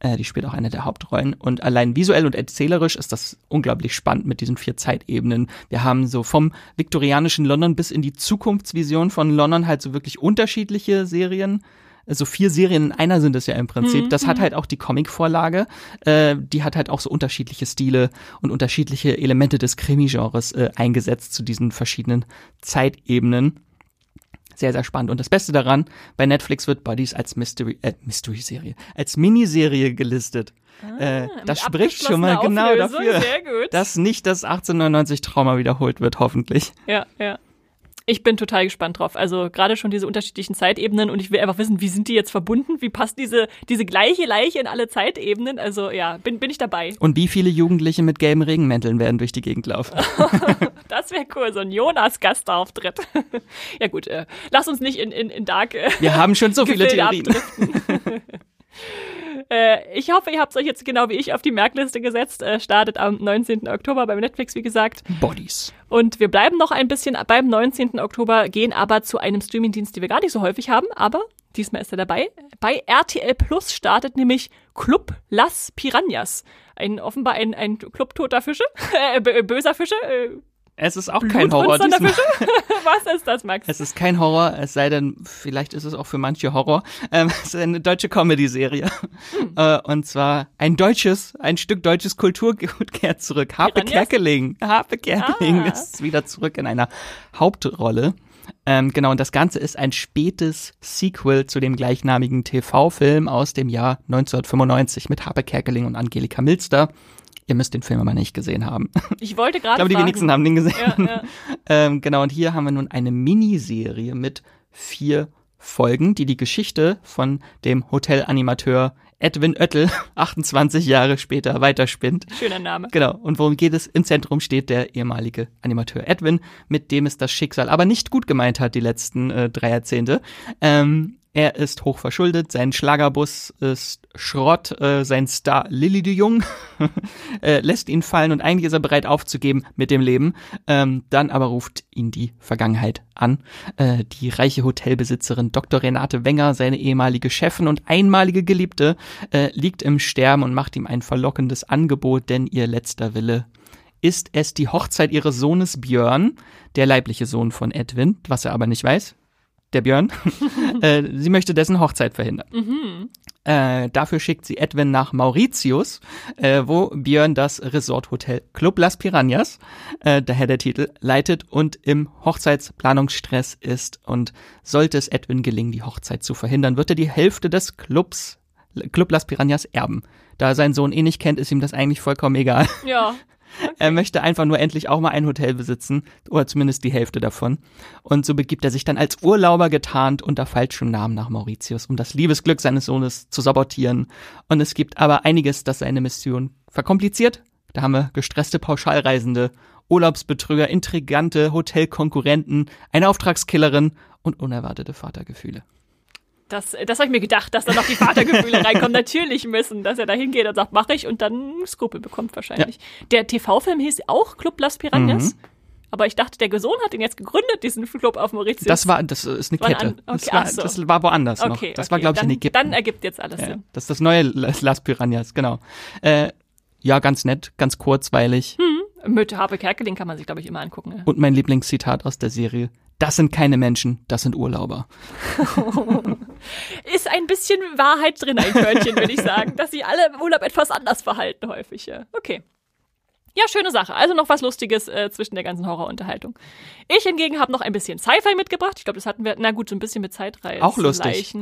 Äh, die spielt auch eine der Hauptrollen. Und allein visuell und erzählerisch ist das unglaublich spannend mit diesen vier Zeitebenen. Wir haben so vom viktorianischen London bis in die Zukunftsvision von London halt so wirklich unterschiedliche Serien. So vier Serien in einer sind es ja im Prinzip. Das hat halt auch die Comic-Vorlage. Äh, die hat halt auch so unterschiedliche Stile und unterschiedliche Elemente des Krimi-Genres äh, eingesetzt zu diesen verschiedenen Zeitebenen. Sehr, sehr spannend. Und das Beste daran, bei Netflix wird Buddies als Mystery, äh, Mystery-Serie, als Miniserie gelistet. äh, das spricht schon mal genau Auflösung. dafür, Sehr gut. dass nicht das 1899-Trauma wiederholt wird, hoffentlich. Ja, ja. Ich bin total gespannt drauf. Also gerade schon diese unterschiedlichen Zeitebenen und ich will einfach wissen, wie sind die jetzt verbunden? Wie passt diese, diese gleiche Leiche in alle Zeitebenen? Also ja, bin, bin ich dabei. Und wie viele Jugendliche mit gelben Regenmänteln werden durch die Gegend laufen? *laughs* *laughs* Das wäre cool, so ein Jonas-Gastauftritt. *laughs* ja gut, äh, lass uns nicht in, in, in Dark äh, Wir haben schon so viele Theorien. Äh, ich hoffe, ihr habt es euch jetzt genau wie ich auf die Merkliste gesetzt. Äh, startet am 19. Oktober beim Netflix, wie gesagt. Bodies. Und wir bleiben noch ein bisschen beim 19. Oktober, gehen aber zu einem Streamingdienst, den wir gar nicht so häufig haben, aber diesmal ist er dabei. Bei RTL Plus startet nämlich Club Las Piranhas. Ein, offenbar ein, ein Club toter Fische, *laughs* äh, bö- böser Fische. Äh, Es ist auch kein Horror diesmal. *laughs* *laughs* Was ist das, Max? Es ist kein Horror, es sei denn, vielleicht ist es auch für manche Horror. Ähm, *laughs* es ist eine deutsche Comedy-Serie. Hm. Äh, und zwar ein deutsches, ein Stück deutsches Kulturgut kehrt zurück. Harpe Piranhas? Kerkeling. Harpe Kerkeling Ah. ist wieder zurück in einer Hauptrolle. Ähm, genau, und das Ganze ist ein spätes Sequel zu dem gleichnamigen TV-Film aus dem Jahr 1995 mit Harpe Kerkeling und Angelika Milster. Ihr müsst den Film aber nicht gesehen haben. *laughs* Ich wollte Ich gerade glaube, die fragen. wenigsten haben den gesehen. Ja, ja. *laughs* Ähm, genau, und hier haben wir nun eine Miniserie mit vier Folgen, die die Geschichte von dem Hotelanimateur Edwin Oettel *laughs* 28 Jahre später weiterspinnt. Schöner Name. Genau, und worum geht es? Im Zentrum steht der ehemalige Animateur Edwin, mit dem es das Schicksal aber nicht gut gemeint hat, die letzten äh, drei Jahrzehnte. Ähm, er ist hoch verschuldet, sein Schlagerbus ist Schrott, äh, sein Star Lilly de Jong *laughs* äh, lässt ihn fallen und eigentlich ist er bereit aufzugeben mit dem Leben. Ähm, dann aber ruft ihn die Vergangenheit an. Äh, die reiche Hotelbesitzerin Dr. Renate Wenger, seine ehemalige Chefin und einmalige Geliebte, äh, liegt im Sterben und macht ihm ein verlockendes Angebot, denn ihr letzter Wille ist es die Hochzeit ihres Sohnes Björn, der leibliche Sohn von Edwin, was er aber nicht weiß. Der Björn. *laughs* äh, sie möchte dessen Hochzeit verhindern. Äh, dafür schickt sie Edwin nach Mauritius, äh, wo Björn das Resorthotel Club Las Piranhas, äh, daher der Titel, leitet und im Hochzeitsplanungsstress ist. Und sollte es Edwin gelingen, die Hochzeit zu verhindern, wird er die Hälfte des Clubs, Club Las Piranhas erben. Da er seinen Sohn eh nicht kennt, ist ihm das eigentlich vollkommen egal. Ja. *laughs* *laughs* Er möchte einfach nur endlich auch mal ein Hotel besitzen, oder zumindest die Hälfte davon. Und so begibt er sich dann als Urlauber getarnt unter falschem Namen nach Mauritius, um das Liebesglück seines Sohnes zu sabotieren. Und es gibt aber einiges, das seine Mission verkompliziert. Da haben wir gestresste Pauschalreisende, Urlaubsbetrüger, intrigante Hotelkonkurrenten, eine Auftragskillerin und unerwartete Vatergefühle. Das, das habe ich mir gedacht, dass da noch die Vatergefühle *laughs* reinkommen. Natürlich müssen, dass er da hingeht und sagt, mach ich und dann Skrupel bekommt wahrscheinlich. Der TV-Film hieß auch Club Las Piranhas. Mhm. Aber ich dachte, der Sohn hat ihn jetzt gegründet, diesen Club auf Mauritius. Das war, das ist eine War Kette. an- das, okay, war, ach so. das war woanders noch. okay, Das okay. war, glaube ich, in Ägypten. Dann ergibt jetzt alles Ja, Sinn. das ist das neue Las, Piranhas, genau. Äh, ja, ganz nett, ganz kurzweilig. Mit Harpe Kerkeling kann man sich, glaube ich, immer angucken. Ja. Und mein Lieblingszitat aus der Serie. Das sind keine Menschen, das sind Urlauber. *laughs* Ist ein bisschen Wahrheit drin, ein Körnchen, würde ich sagen, dass sie alle im Urlaub etwas anders verhalten häufig. Ja. Okay. Ja, schöne Sache. Also noch was Lustiges äh, zwischen der ganzen Horrorunterhaltung. Ich hingegen habe noch ein bisschen Sci-Fi mitgebracht. Ich glaube, das hatten wir, na gut, so ein bisschen mit Zeitreisen. Auch lustig.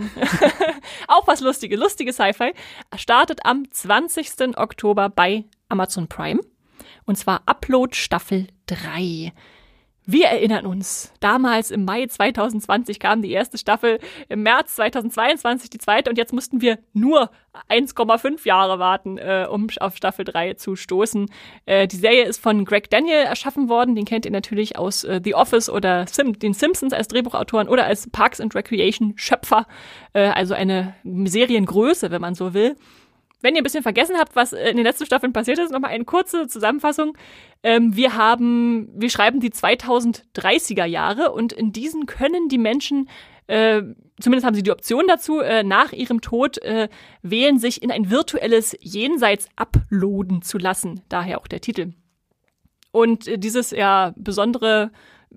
*laughs* Auch was Lustiges. Lustige Sci-Fi. Startet am 20. Oktober bei Amazon Prime. Und zwar Upload Staffel 3. Wir erinnern uns, damals im Mai 2020 kam die erste Staffel, im März 2022 die zweite und jetzt mussten wir nur 1,5 Jahre warten, äh, um auf Staffel 3 zu stoßen. Äh, die Serie ist von Greg Daniel erschaffen worden, den kennt ihr natürlich aus äh, The Office oder Sim den Simpsons als Drehbuchautoren oder als Parks and Recreation Schöpfer, äh, also eine Seriengröße, wenn man so will. Wenn ihr ein bisschen vergessen habt, was in den letzten Staffeln passiert ist, nochmal eine kurze Zusammenfassung. Ähm, wir haben, wir schreiben die 2030er Jahre und in diesen können die Menschen äh, zumindest haben sie die Option dazu, äh, nach ihrem Tod äh, wählen, sich in ein virtuelles Jenseits uploaden zu lassen. Daher auch der Titel. Und äh, dieses ja besondere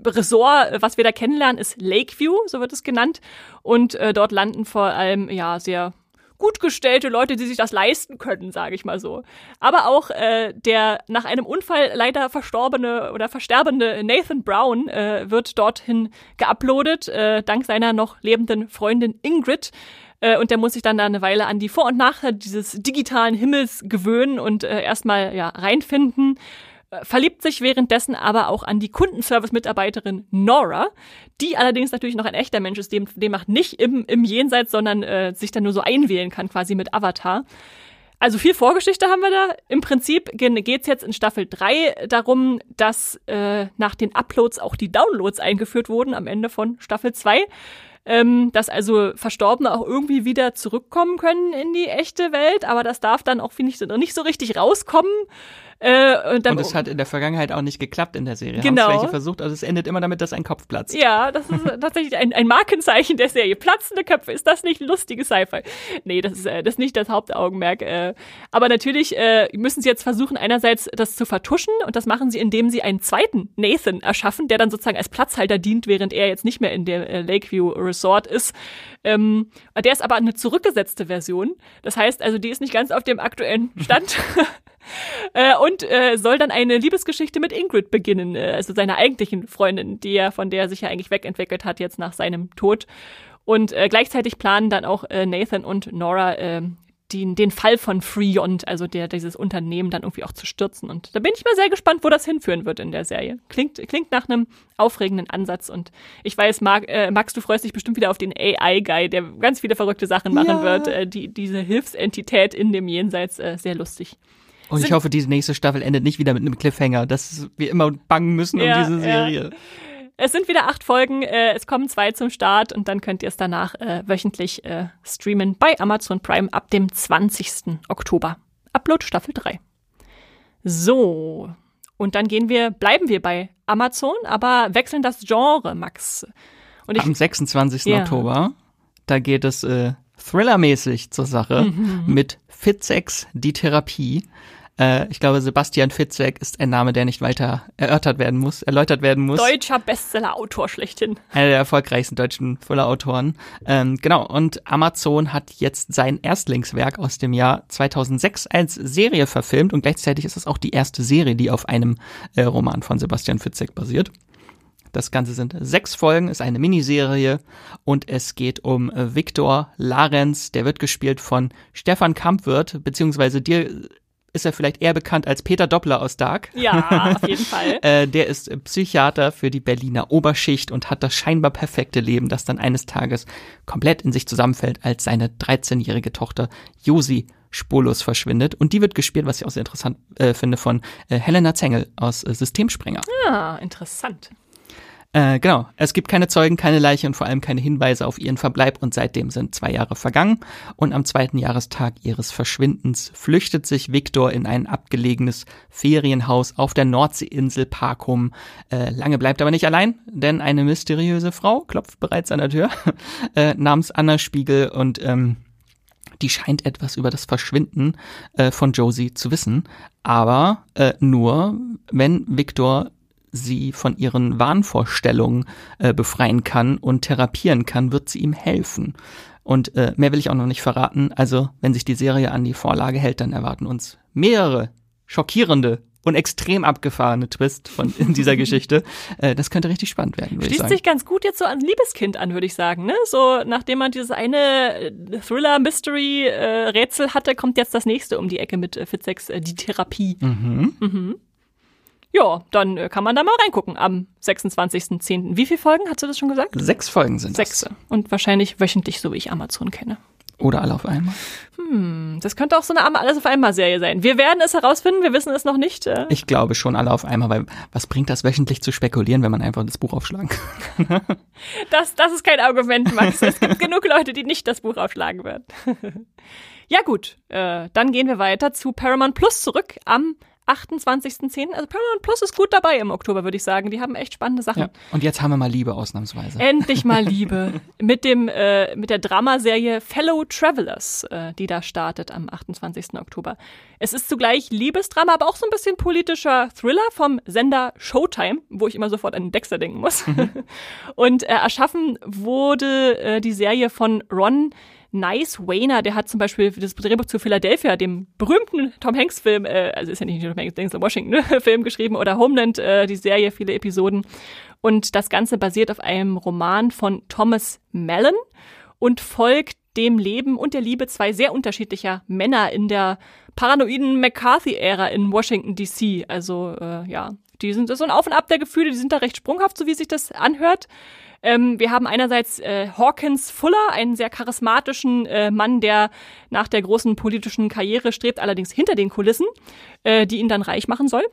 Ressort, was wir da kennenlernen, ist Lakeview, so wird es genannt. Und äh, dort landen vor allem ja sehr gut gestellte Leute, die sich das leisten können, sage ich mal so. Aber auch äh, der nach einem Unfall leider verstorbene oder versterbende Nathan Brown äh, wird dorthin geuploadet, äh, dank seiner noch lebenden Freundin Ingrid. Äh, und der muss sich dann da eine Weile an die Vor- und Nachteile dieses digitalen Himmels gewöhnen und äh, erstmal ja reinfinden verliebt sich währenddessen aber auch an die Kundenservice-Mitarbeiterin Nora, die allerdings natürlich noch ein echter Mensch ist, dem, dem macht nicht im, im Jenseits, sondern äh, sich dann nur so einwählen kann, quasi mit Avatar. Also viel Vorgeschichte haben wir da. Im Prinzip geht's jetzt in Staffel 3 darum, dass äh, nach den Uploads auch die Downloads eingeführt wurden am Ende von Staffel 2. Ähm, dass also Verstorbene auch irgendwie wieder zurückkommen können in die echte Welt, aber das darf dann auch, finde ich, nicht so richtig rauskommen. Äh, und, dann, und es hat in der Vergangenheit auch nicht geklappt in der Serie. Genau. Welche versucht, also es endet immer damit, dass ein Kopf platzt. Ja, das ist tatsächlich ein, ein Markenzeichen der Serie. Platzende Köpfe, ist das nicht lustige Sci-Fi? Nee, das ist, äh, das ist nicht das Hauptaugenmerk. Äh, aber natürlich äh, müssen sie jetzt versuchen, einerseits das zu vertuschen und das machen sie, indem sie einen zweiten Nathan erschaffen, der dann sozusagen als Platzhalter dient, während er jetzt nicht mehr in der Lakeview Resort ist. Ähm, der ist aber eine zurückgesetzte Version. Das heißt also, die ist nicht ganz auf dem aktuellen Stand. *laughs* *laughs* Äh, und äh, soll dann eine Liebesgeschichte mit Ingrid beginnen, äh, also seiner eigentlichen Freundin, die er, von der er sich ja eigentlich wegentwickelt hat jetzt nach seinem Tod. Und äh, gleichzeitig planen dann auch Nathan und Nora äh, den, den Fall von Freond, also der, dieses Unternehmen dann irgendwie auch zu stürzen. Und da bin ich mal sehr gespannt, wo das hinführen wird in der Serie. Klingt, klingt nach einem aufregenden Ansatz. Und ich weiß, Marc, Max, du freust dich bestimmt wieder auf den AI-Guy, der ganz viele verrückte Sachen machen ja. wird. Die, diese Hilfsentität in dem Jenseits, sehr lustig. Und ich hoffe, diese nächste Staffel endet nicht wieder mit einem Cliffhanger, dass wir immer bangen müssen ja, um diese Serie. Ja. Es sind wieder acht Folgen, äh, es kommen zwei zum Start und dann könnt ihr es danach äh, wöchentlich äh, streamen bei Amazon Prime ab dem 20. Oktober. Upload Staffel 3. So, und dann gehen wir, bleiben wir bei Amazon, aber wechseln das Genre, Max. Ich, Am 26. Ja. Oktober, da geht es äh, thrillermäßig zur Sache mhm. mit Fitsex, die Therapie. Äh, ich glaube, Sebastian Fitzek ist ein Name, der nicht weiter erörtert werden muss, erläutert werden muss. Deutscher Bestseller-Autor schlechthin. Einer der erfolgreichsten deutschen Thriller-Autoren. Ähm, genau, und Amazon hat jetzt sein Erstlingswerk aus dem Jahr 2006 als Serie verfilmt und gleichzeitig ist es auch die erste Serie, die auf einem äh, Roman von Sebastian Fitzek basiert. Das Ganze sind sechs Folgen, ist eine Miniserie und es geht um äh, Viktor Larenz, der wird gespielt von Stefan Kampwirt, beziehungsweise dir ist er vielleicht eher bekannt als Peter Doppler aus Dark. Ja, *laughs* auf jeden Fall. äh, der ist Psychiater für die Berliner Oberschicht und hat das scheinbar perfekte Leben, das dann eines Tages komplett in sich zusammenfällt, als seine 13-jährige Tochter Josi spurlos verschwindet. Und die wird gespielt, was ich auch sehr interessant äh, finde, von äh, Helena Zengel aus äh, Systemsprenger. Ah, interessant. Äh, genau, es gibt keine Zeugen, keine Leiche und vor allem keine Hinweise auf ihren Verbleib und seitdem sind zwei Jahre vergangen. Und am zweiten Jahrestag ihres Verschwindens flüchtet sich Viktor in ein abgelegenes Ferienhaus auf der Nordseeinsel Parkum. Äh, lange bleibt aber nicht allein, denn eine mysteriöse Frau klopft bereits an der Tür *laughs* äh, namens Anna Spiegel. Und ähm, die scheint etwas über das Verschwinden äh, von Josie zu wissen, aber äh, nur, wenn Victor sie von ihren Wahnvorstellungen äh, befreien kann und therapieren kann, wird sie ihm helfen. Und äh, mehr will ich auch noch nicht verraten. Also, wenn sich die Serie an die Vorlage hält, dann erwarten uns mehrere schockierende und extrem abgefahrene Twist von in dieser *laughs* Geschichte. Äh, das könnte richtig spannend werden. Schließt sich ganz gut jetzt so an Liebeskind an, würde ich sagen. Ne? So nachdem man dieses eine äh, Thriller-Mystery-Rätsel hatte, kommt jetzt das nächste um die Ecke mit äh, Fitzex, äh, die Therapie. Mhm. Mhm. Ja, dann äh, kann man da mal reingucken am 26.10. Wie viele Folgen, hast du das schon gesagt? Sechs Folgen sind Sechs. das. Und wahrscheinlich wöchentlich, so wie ich Amazon kenne. Oder alle auf einmal. Hm, das könnte auch so eine Alles auf einmal Serie sein. Wir werden es herausfinden, wir wissen es noch nicht. Äh. Ich glaube schon alle auf einmal, weil was bringt das wöchentlich zu spekulieren, wenn man einfach das Buch aufschlagen kann? *laughs* *laughs* Das, das ist kein Argument, Max. Es gibt genug Leute, die nicht das Buch aufschlagen werden. *laughs* Ja gut, äh, dann gehen wir weiter zu Paramount Plus zurück am 28.10. Also Paramount Plus ist gut dabei im Oktober, würde ich sagen. Die haben echt spannende Sachen. Ja. Und jetzt haben wir mal Liebe ausnahmsweise. Endlich mal *laughs* Liebe. mit dem äh, mit der Dramaserie Fellow Travelers, äh, die da startet am 28. Oktober. Es ist zugleich Liebesdrama, aber auch so ein bisschen politischer Thriller vom Sender Showtime, wo ich immer sofort an Dexter denken muss. Mhm. *laughs* Und äh, erschaffen wurde äh, die Serie von Ron Nice Wayner, der hat zum Beispiel das Drehbuch zu Philadelphia, dem berühmten Tom Hanks-Film, äh, also ist ja nicht Tom Hanks, Denzel Washington, ne, *laughs* geschrieben, oder Homeland, äh, die Serie, viele Episoden. Und das Ganze basiert auf einem Roman von Thomas Mellon und folgt dem Leben und der Liebe zwei sehr unterschiedlicher Männer in der paranoiden McCarthy-Ära in Washington DC. Also äh, ja, die sind so ein Auf und Ab der Gefühle, die sind da recht sprunghaft, so wie sich das anhört. Ähm, wir haben einerseits äh, Hawkins Fuller, einen sehr charismatischen äh, Mann, der nach der großen politischen Karriere strebt, allerdings hinter den Kulissen, äh, die ihn dann reich machen soll.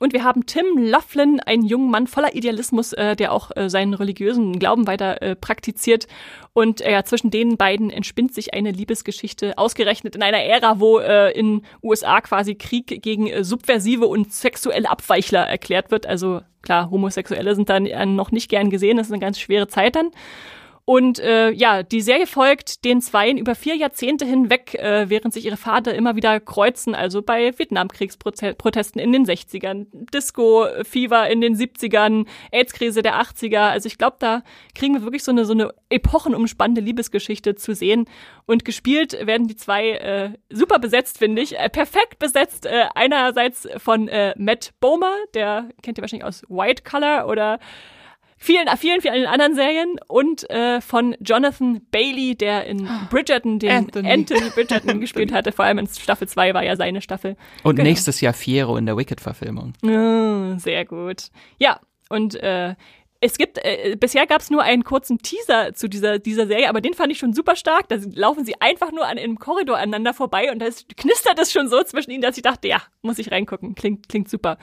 Und wir haben Tim Laughlin, einen jungen Mann voller Idealismus, äh, der auch äh, seinen religiösen Glauben weiter äh, praktiziert. Und äh, zwischen den beiden entspinnt sich eine Liebesgeschichte, ausgerechnet in einer Ära, wo äh, in USA quasi Krieg gegen äh, subversive und sexuelle Abweichler erklärt wird. Also klar, Homosexuelle sind dann äh, noch nicht gern gesehen, das ist eine ganz schwere Zeit dann. Und äh, ja, die Serie folgt den Zweien über vier Jahrzehnte hinweg, äh, während sich ihre Vater immer wieder kreuzen, also bei Vietnamkriegsprotesten in den 60ern, Disco-Fever in den 70ern, AIDS-Krise der 80er. Also ich glaube, da kriegen wir wirklich so eine, so eine epochenumspannende Liebesgeschichte zu sehen. Und gespielt werden die zwei äh, super besetzt, finde ich. Äh, perfekt besetzt. Äh, einerseits von äh, Matt Bomer, der kennt ihr wahrscheinlich aus White Color oder vielen, vielen, vielen anderen Serien und äh, von Jonathan Bailey, der in Bridgerton den Anthony. Anthony, Bridgerton *laughs* gespielt hatte. Vor allem in Staffel 2 war ja seine Staffel. Und Genau. nächstes Jahr Fiero in der Wicked-Verfilmung. Ah, sehr gut. Ja, und äh, es gibt, äh, bisher gab es nur einen kurzen Teaser zu dieser, dieser Serie, aber den fand ich schon super stark. Da laufen sie einfach nur an einem Korridor aneinander vorbei und da ist- knistert es schon so zwischen ihnen, dass ich dachte, ja, muss ich reingucken. Klingt, klingt super.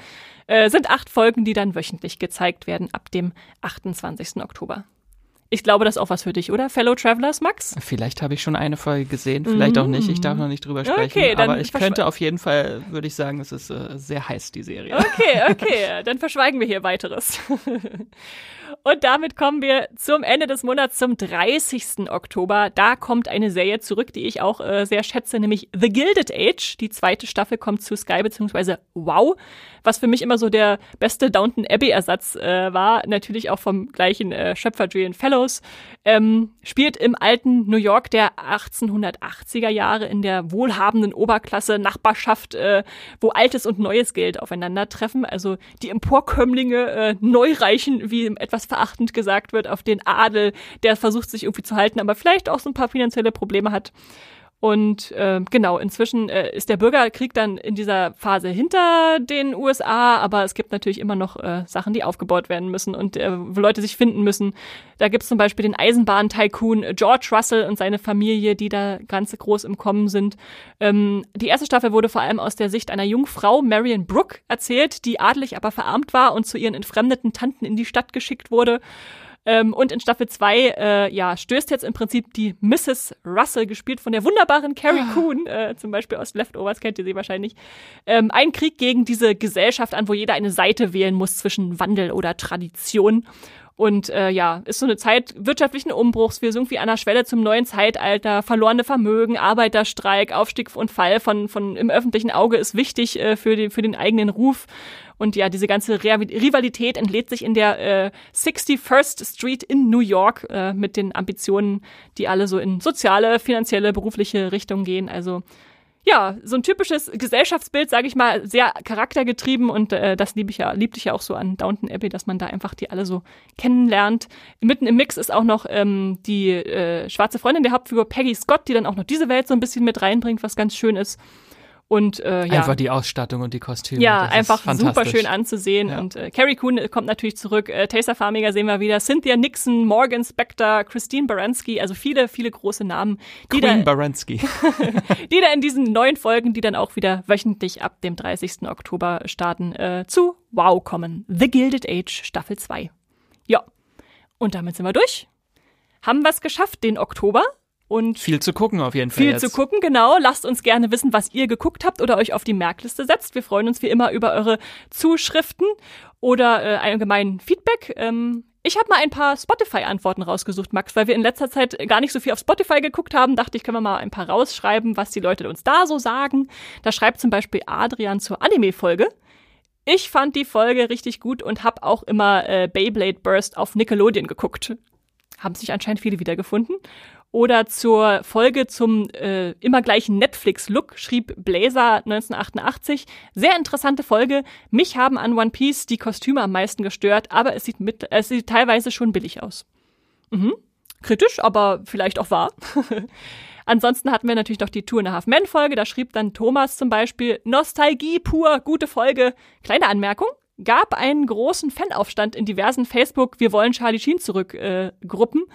Äh, sind acht Folgen, die dann wöchentlich gezeigt werden ab dem 28. Oktober. Ich glaube, das ist auch was für dich, oder? Fellow Travelers, Max? Vielleicht habe ich schon eine Folge gesehen, vielleicht auch nicht. Ich darf noch nicht drüber sprechen. Okay, aber ich könnte auf jeden Fall, würde ich sagen, es ist äh, sehr heiß, die Serie. Okay, *laughs* okay, dann verschweigen wir hier weiteres. *laughs* Und damit kommen wir zum Ende des Monats, zum 30. Oktober. Da kommt eine Serie zurück, die ich auch äh, sehr schätze, nämlich The Gilded Age. Die zweite Staffel kommt zu Sky beziehungsweise Wow, was für mich immer so der beste Downton Abbey-Ersatz äh, war. Natürlich auch vom gleichen äh, Schöpfer Julian Fellows. Ähm, spielt im alten New York der 1880er Jahre in der wohlhabenden Oberklasse Nachbarschaft, äh, wo altes und neues Geld aufeinandertreffen. Also die Emporkömmlinge äh, Neureichen, wie etwas verachtend gesagt wird, auf den Adel, der versucht sich irgendwie zu halten, aber vielleicht auch so ein paar finanzielle Probleme hat. Und äh, genau, inzwischen äh, ist der Bürgerkrieg dann in dieser Phase hinter den USA, aber es gibt natürlich immer noch äh, Sachen, die aufgebaut werden müssen und äh, wo Leute sich finden müssen. Da gibt's zum Beispiel den Eisenbahn-Tycoon George Russell und seine Familie, die da ganz groß im Kommen sind. Ähm, die erste Staffel wurde vor allem aus der Sicht einer jungen Frau, Marion Brooke, erzählt, die adelig, aber verarmt war und zu ihren entfremdeten Tanten in die Stadt geschickt wurde. Ähm, und in Staffel 2 äh, ja, stößt jetzt im Prinzip die Mrs. Russell, gespielt von der wunderbaren Carrie Coon, äh, zum Beispiel aus Leftovers, kennt ihr sie wahrscheinlich, ähm, einen Krieg gegen diese Gesellschaft an, wo jeder eine Seite wählen muss zwischen Wandel oder Tradition. Und äh, ja, ist so eine Zeit wirtschaftlichen Umbruchs. Wir sind irgendwie an der Schwelle zum neuen Zeitalter. Verlorene Vermögen, Arbeiterstreik, Aufstieg und Fall von, von im öffentlichen Auge ist wichtig äh, für, den, für den eigenen Ruf. Und ja, diese ganze Rivalität entlädt sich in der äh, 61st Street in New York äh, mit den Ambitionen, die alle so in soziale, finanzielle, berufliche Richtung gehen. Also ja, so ein typisches Gesellschaftsbild, sage ich mal, sehr charaktergetrieben und äh, das liebe ich ja, liebte ich ja auch so an Downton Abbey, dass man da einfach die alle so kennenlernt. Mitten im Mix ist auch noch ähm, die äh, schwarze Freundin der Hauptfigur Peggy Scott, die dann auch noch diese Welt so ein bisschen mit reinbringt, was ganz schön ist. Und äh, ja. Einfach die Ausstattung und die Kostüme. Ja, das einfach super schön anzusehen. Ja. Und äh, Carrie Coon kommt natürlich zurück. Äh, Taysa Farmiga sehen wir wieder. Cynthia Nixon, Morgan Spector, Christine Baranski. Also viele, viele große Namen, die Queen da, Baranski. *laughs* *laughs* die da in diesen neuen Folgen, die dann auch wieder wöchentlich ab dem 30. Oktober starten, äh, zu Wow kommen. The Gilded Age Staffel 2. Ja. Und damit sind wir durch. Haben wir es geschafft, den Oktober. Und Viel zu gucken auf jeden Fall viel jetzt. zu gucken, genau. Lasst uns gerne wissen, was ihr geguckt habt oder euch auf die Merkliste setzt. Wir freuen uns wie immer über eure Zuschriften oder äh, allgemein Feedback. Ähm, ich habe mal ein paar Spotify-Antworten rausgesucht, Max, weil wir in letzter Zeit gar nicht so viel auf Spotify geguckt haben. Dachte ich, können wir mal ein paar rausschreiben, was die Leute uns da so sagen. Da schreibt zum Beispiel Adrian zur Anime-Folge. Ich fand die Folge richtig gut und habe auch immer äh, Beyblade Burst auf Nickelodeon geguckt. Haben sich anscheinend viele wiedergefunden. Oder zur Folge zum äh, immer gleichen Netflix-Look schrieb Blazer 1988. Sehr interessante Folge. Mich haben an One Piece die Kostüme am meisten gestört, aber es sieht, mit, es sieht teilweise schon billig aus. Mhm. Kritisch, aber vielleicht auch wahr. *laughs* Ansonsten hatten wir natürlich noch die Two and a Half Men Folge. Da schrieb dann Thomas zum Beispiel Nostalgie pur, gute Folge. Kleine Anmerkung. Gab einen großen Fanaufstand in diversen Facebook Wir wollen Charlie Sheen zurück äh, Gruppen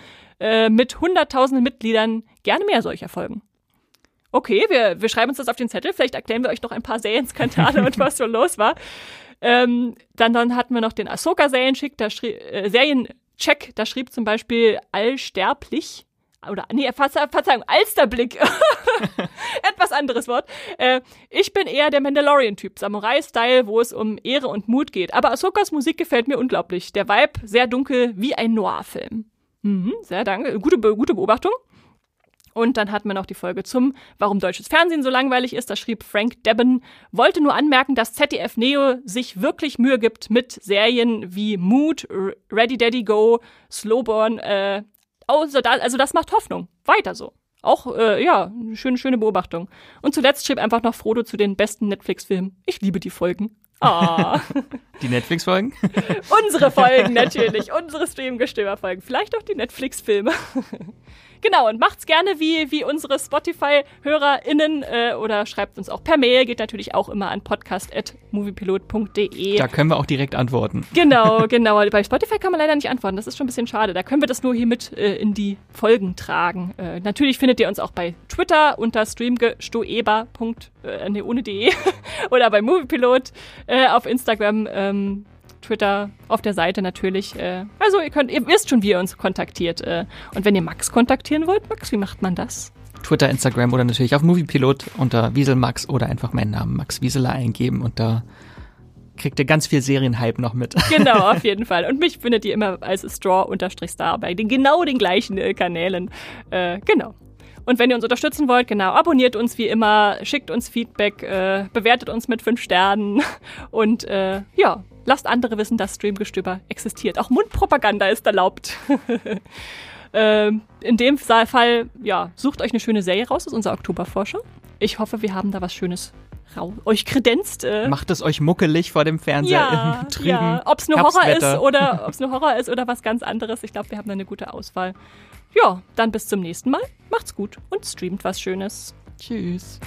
äh, mit hunderttausenden Mitgliedern. Gerne mehr solcher Folgen. Okay, wir, wir schreiben uns das auf den Zettel. Vielleicht erklären wir euch noch ein paar Serienskandale und was so *laughs* los war. Ähm, dann, dann hatten wir noch den Ahsoka-Serienschick, da schrieb, äh, Seriencheck, da schrieb zum Beispiel Allsterblich. Oder, nee, Verze Verzeihung, Alsterblick. *laughs* *laughs* Anderes Wort. Äh, ich bin eher der Mandalorian-Typ, Samurai-Style, wo es um Ehre und Mut geht. Aber Ahsokas Musik gefällt mir unglaublich. Der Vibe sehr dunkel, wie ein Noir-Film. Mhm, sehr danke. Gute, gute Beobachtung. Und dann hatten wir noch die Folge zum Warum deutsches Fernsehen so langweilig ist. Da schrieb Frank Debben, wollte nur anmerken, dass ZDF Neo sich wirklich Mühe gibt mit Serien wie Mood, Ready Daddy Go, Slowborn. Äh, also das macht Hoffnung. Weiter so. Auch, äh, ja, eine schöne, schöne Beobachtung. Und zuletzt schrieb einfach noch Frodo zu den besten Netflix-Filmen. Ich liebe die Folgen. Ah, *laughs* Die Netflix-Folgen? unsere Folgen natürlich, unsere Streamgestöber-Folgen, vielleicht auch die Netflix-Filme. Genau, und macht's gerne wie, wie unsere Spotify-HörerInnen äh, oder schreibt uns auch per Mail, geht natürlich auch immer an podcast.moviepilot.de. Da können wir auch direkt antworten. Genau, *laughs* genau. Bei Spotify kann man leider nicht antworten. Das ist schon ein bisschen schade. Da können wir das nur hier mit äh, in die Folgen tragen. Äh, natürlich findet ihr uns auch bei Twitter unter streamgestoeber. Äh, nee, ohne de *laughs* oder bei Moviepilot äh, auf Instagram. Ähm, Twitter, auf der Seite natürlich. Äh, also ihr könnt, ihr wisst schon, wie ihr uns kontaktiert. Äh, und wenn ihr Max kontaktieren wollt, Max, wie macht man das? Twitter, Instagram oder natürlich auf Moviepilot unter Wieselmax oder einfach meinen Namen Max Wieseler eingeben und da kriegt ihr ganz viel Serienhype noch mit. *laughs* Genau, auf jeden Fall. Und mich findet ihr immer als Straw-Star bei den genau den gleichen äh, Kanälen. Äh, genau. Und wenn ihr uns unterstützen wollt, genau, abonniert uns wie immer, schickt uns Feedback, äh, bewertet uns mit fünf Sternen *laughs* und äh, ja, lasst andere wissen, dass Streamgestöber existiert. Auch Mundpropaganda ist erlaubt. *laughs* ähm, in dem Fall, ja, sucht euch eine schöne Serie raus, das ist unser Oktoberforscher. Ich hoffe, wir haben da was Schönes euch kredenzt. Äh, Macht es euch muckelig vor dem Fernseher ja, *laughs* im trüben ja. Ob es nur Horror ist oder *laughs* ob es nur Horror ist oder was ganz anderes. Ich glaube, wir haben da eine gute Auswahl. Ja, dann bis zum nächsten Mal. Macht's gut und streamt was Schönes. Tschüss.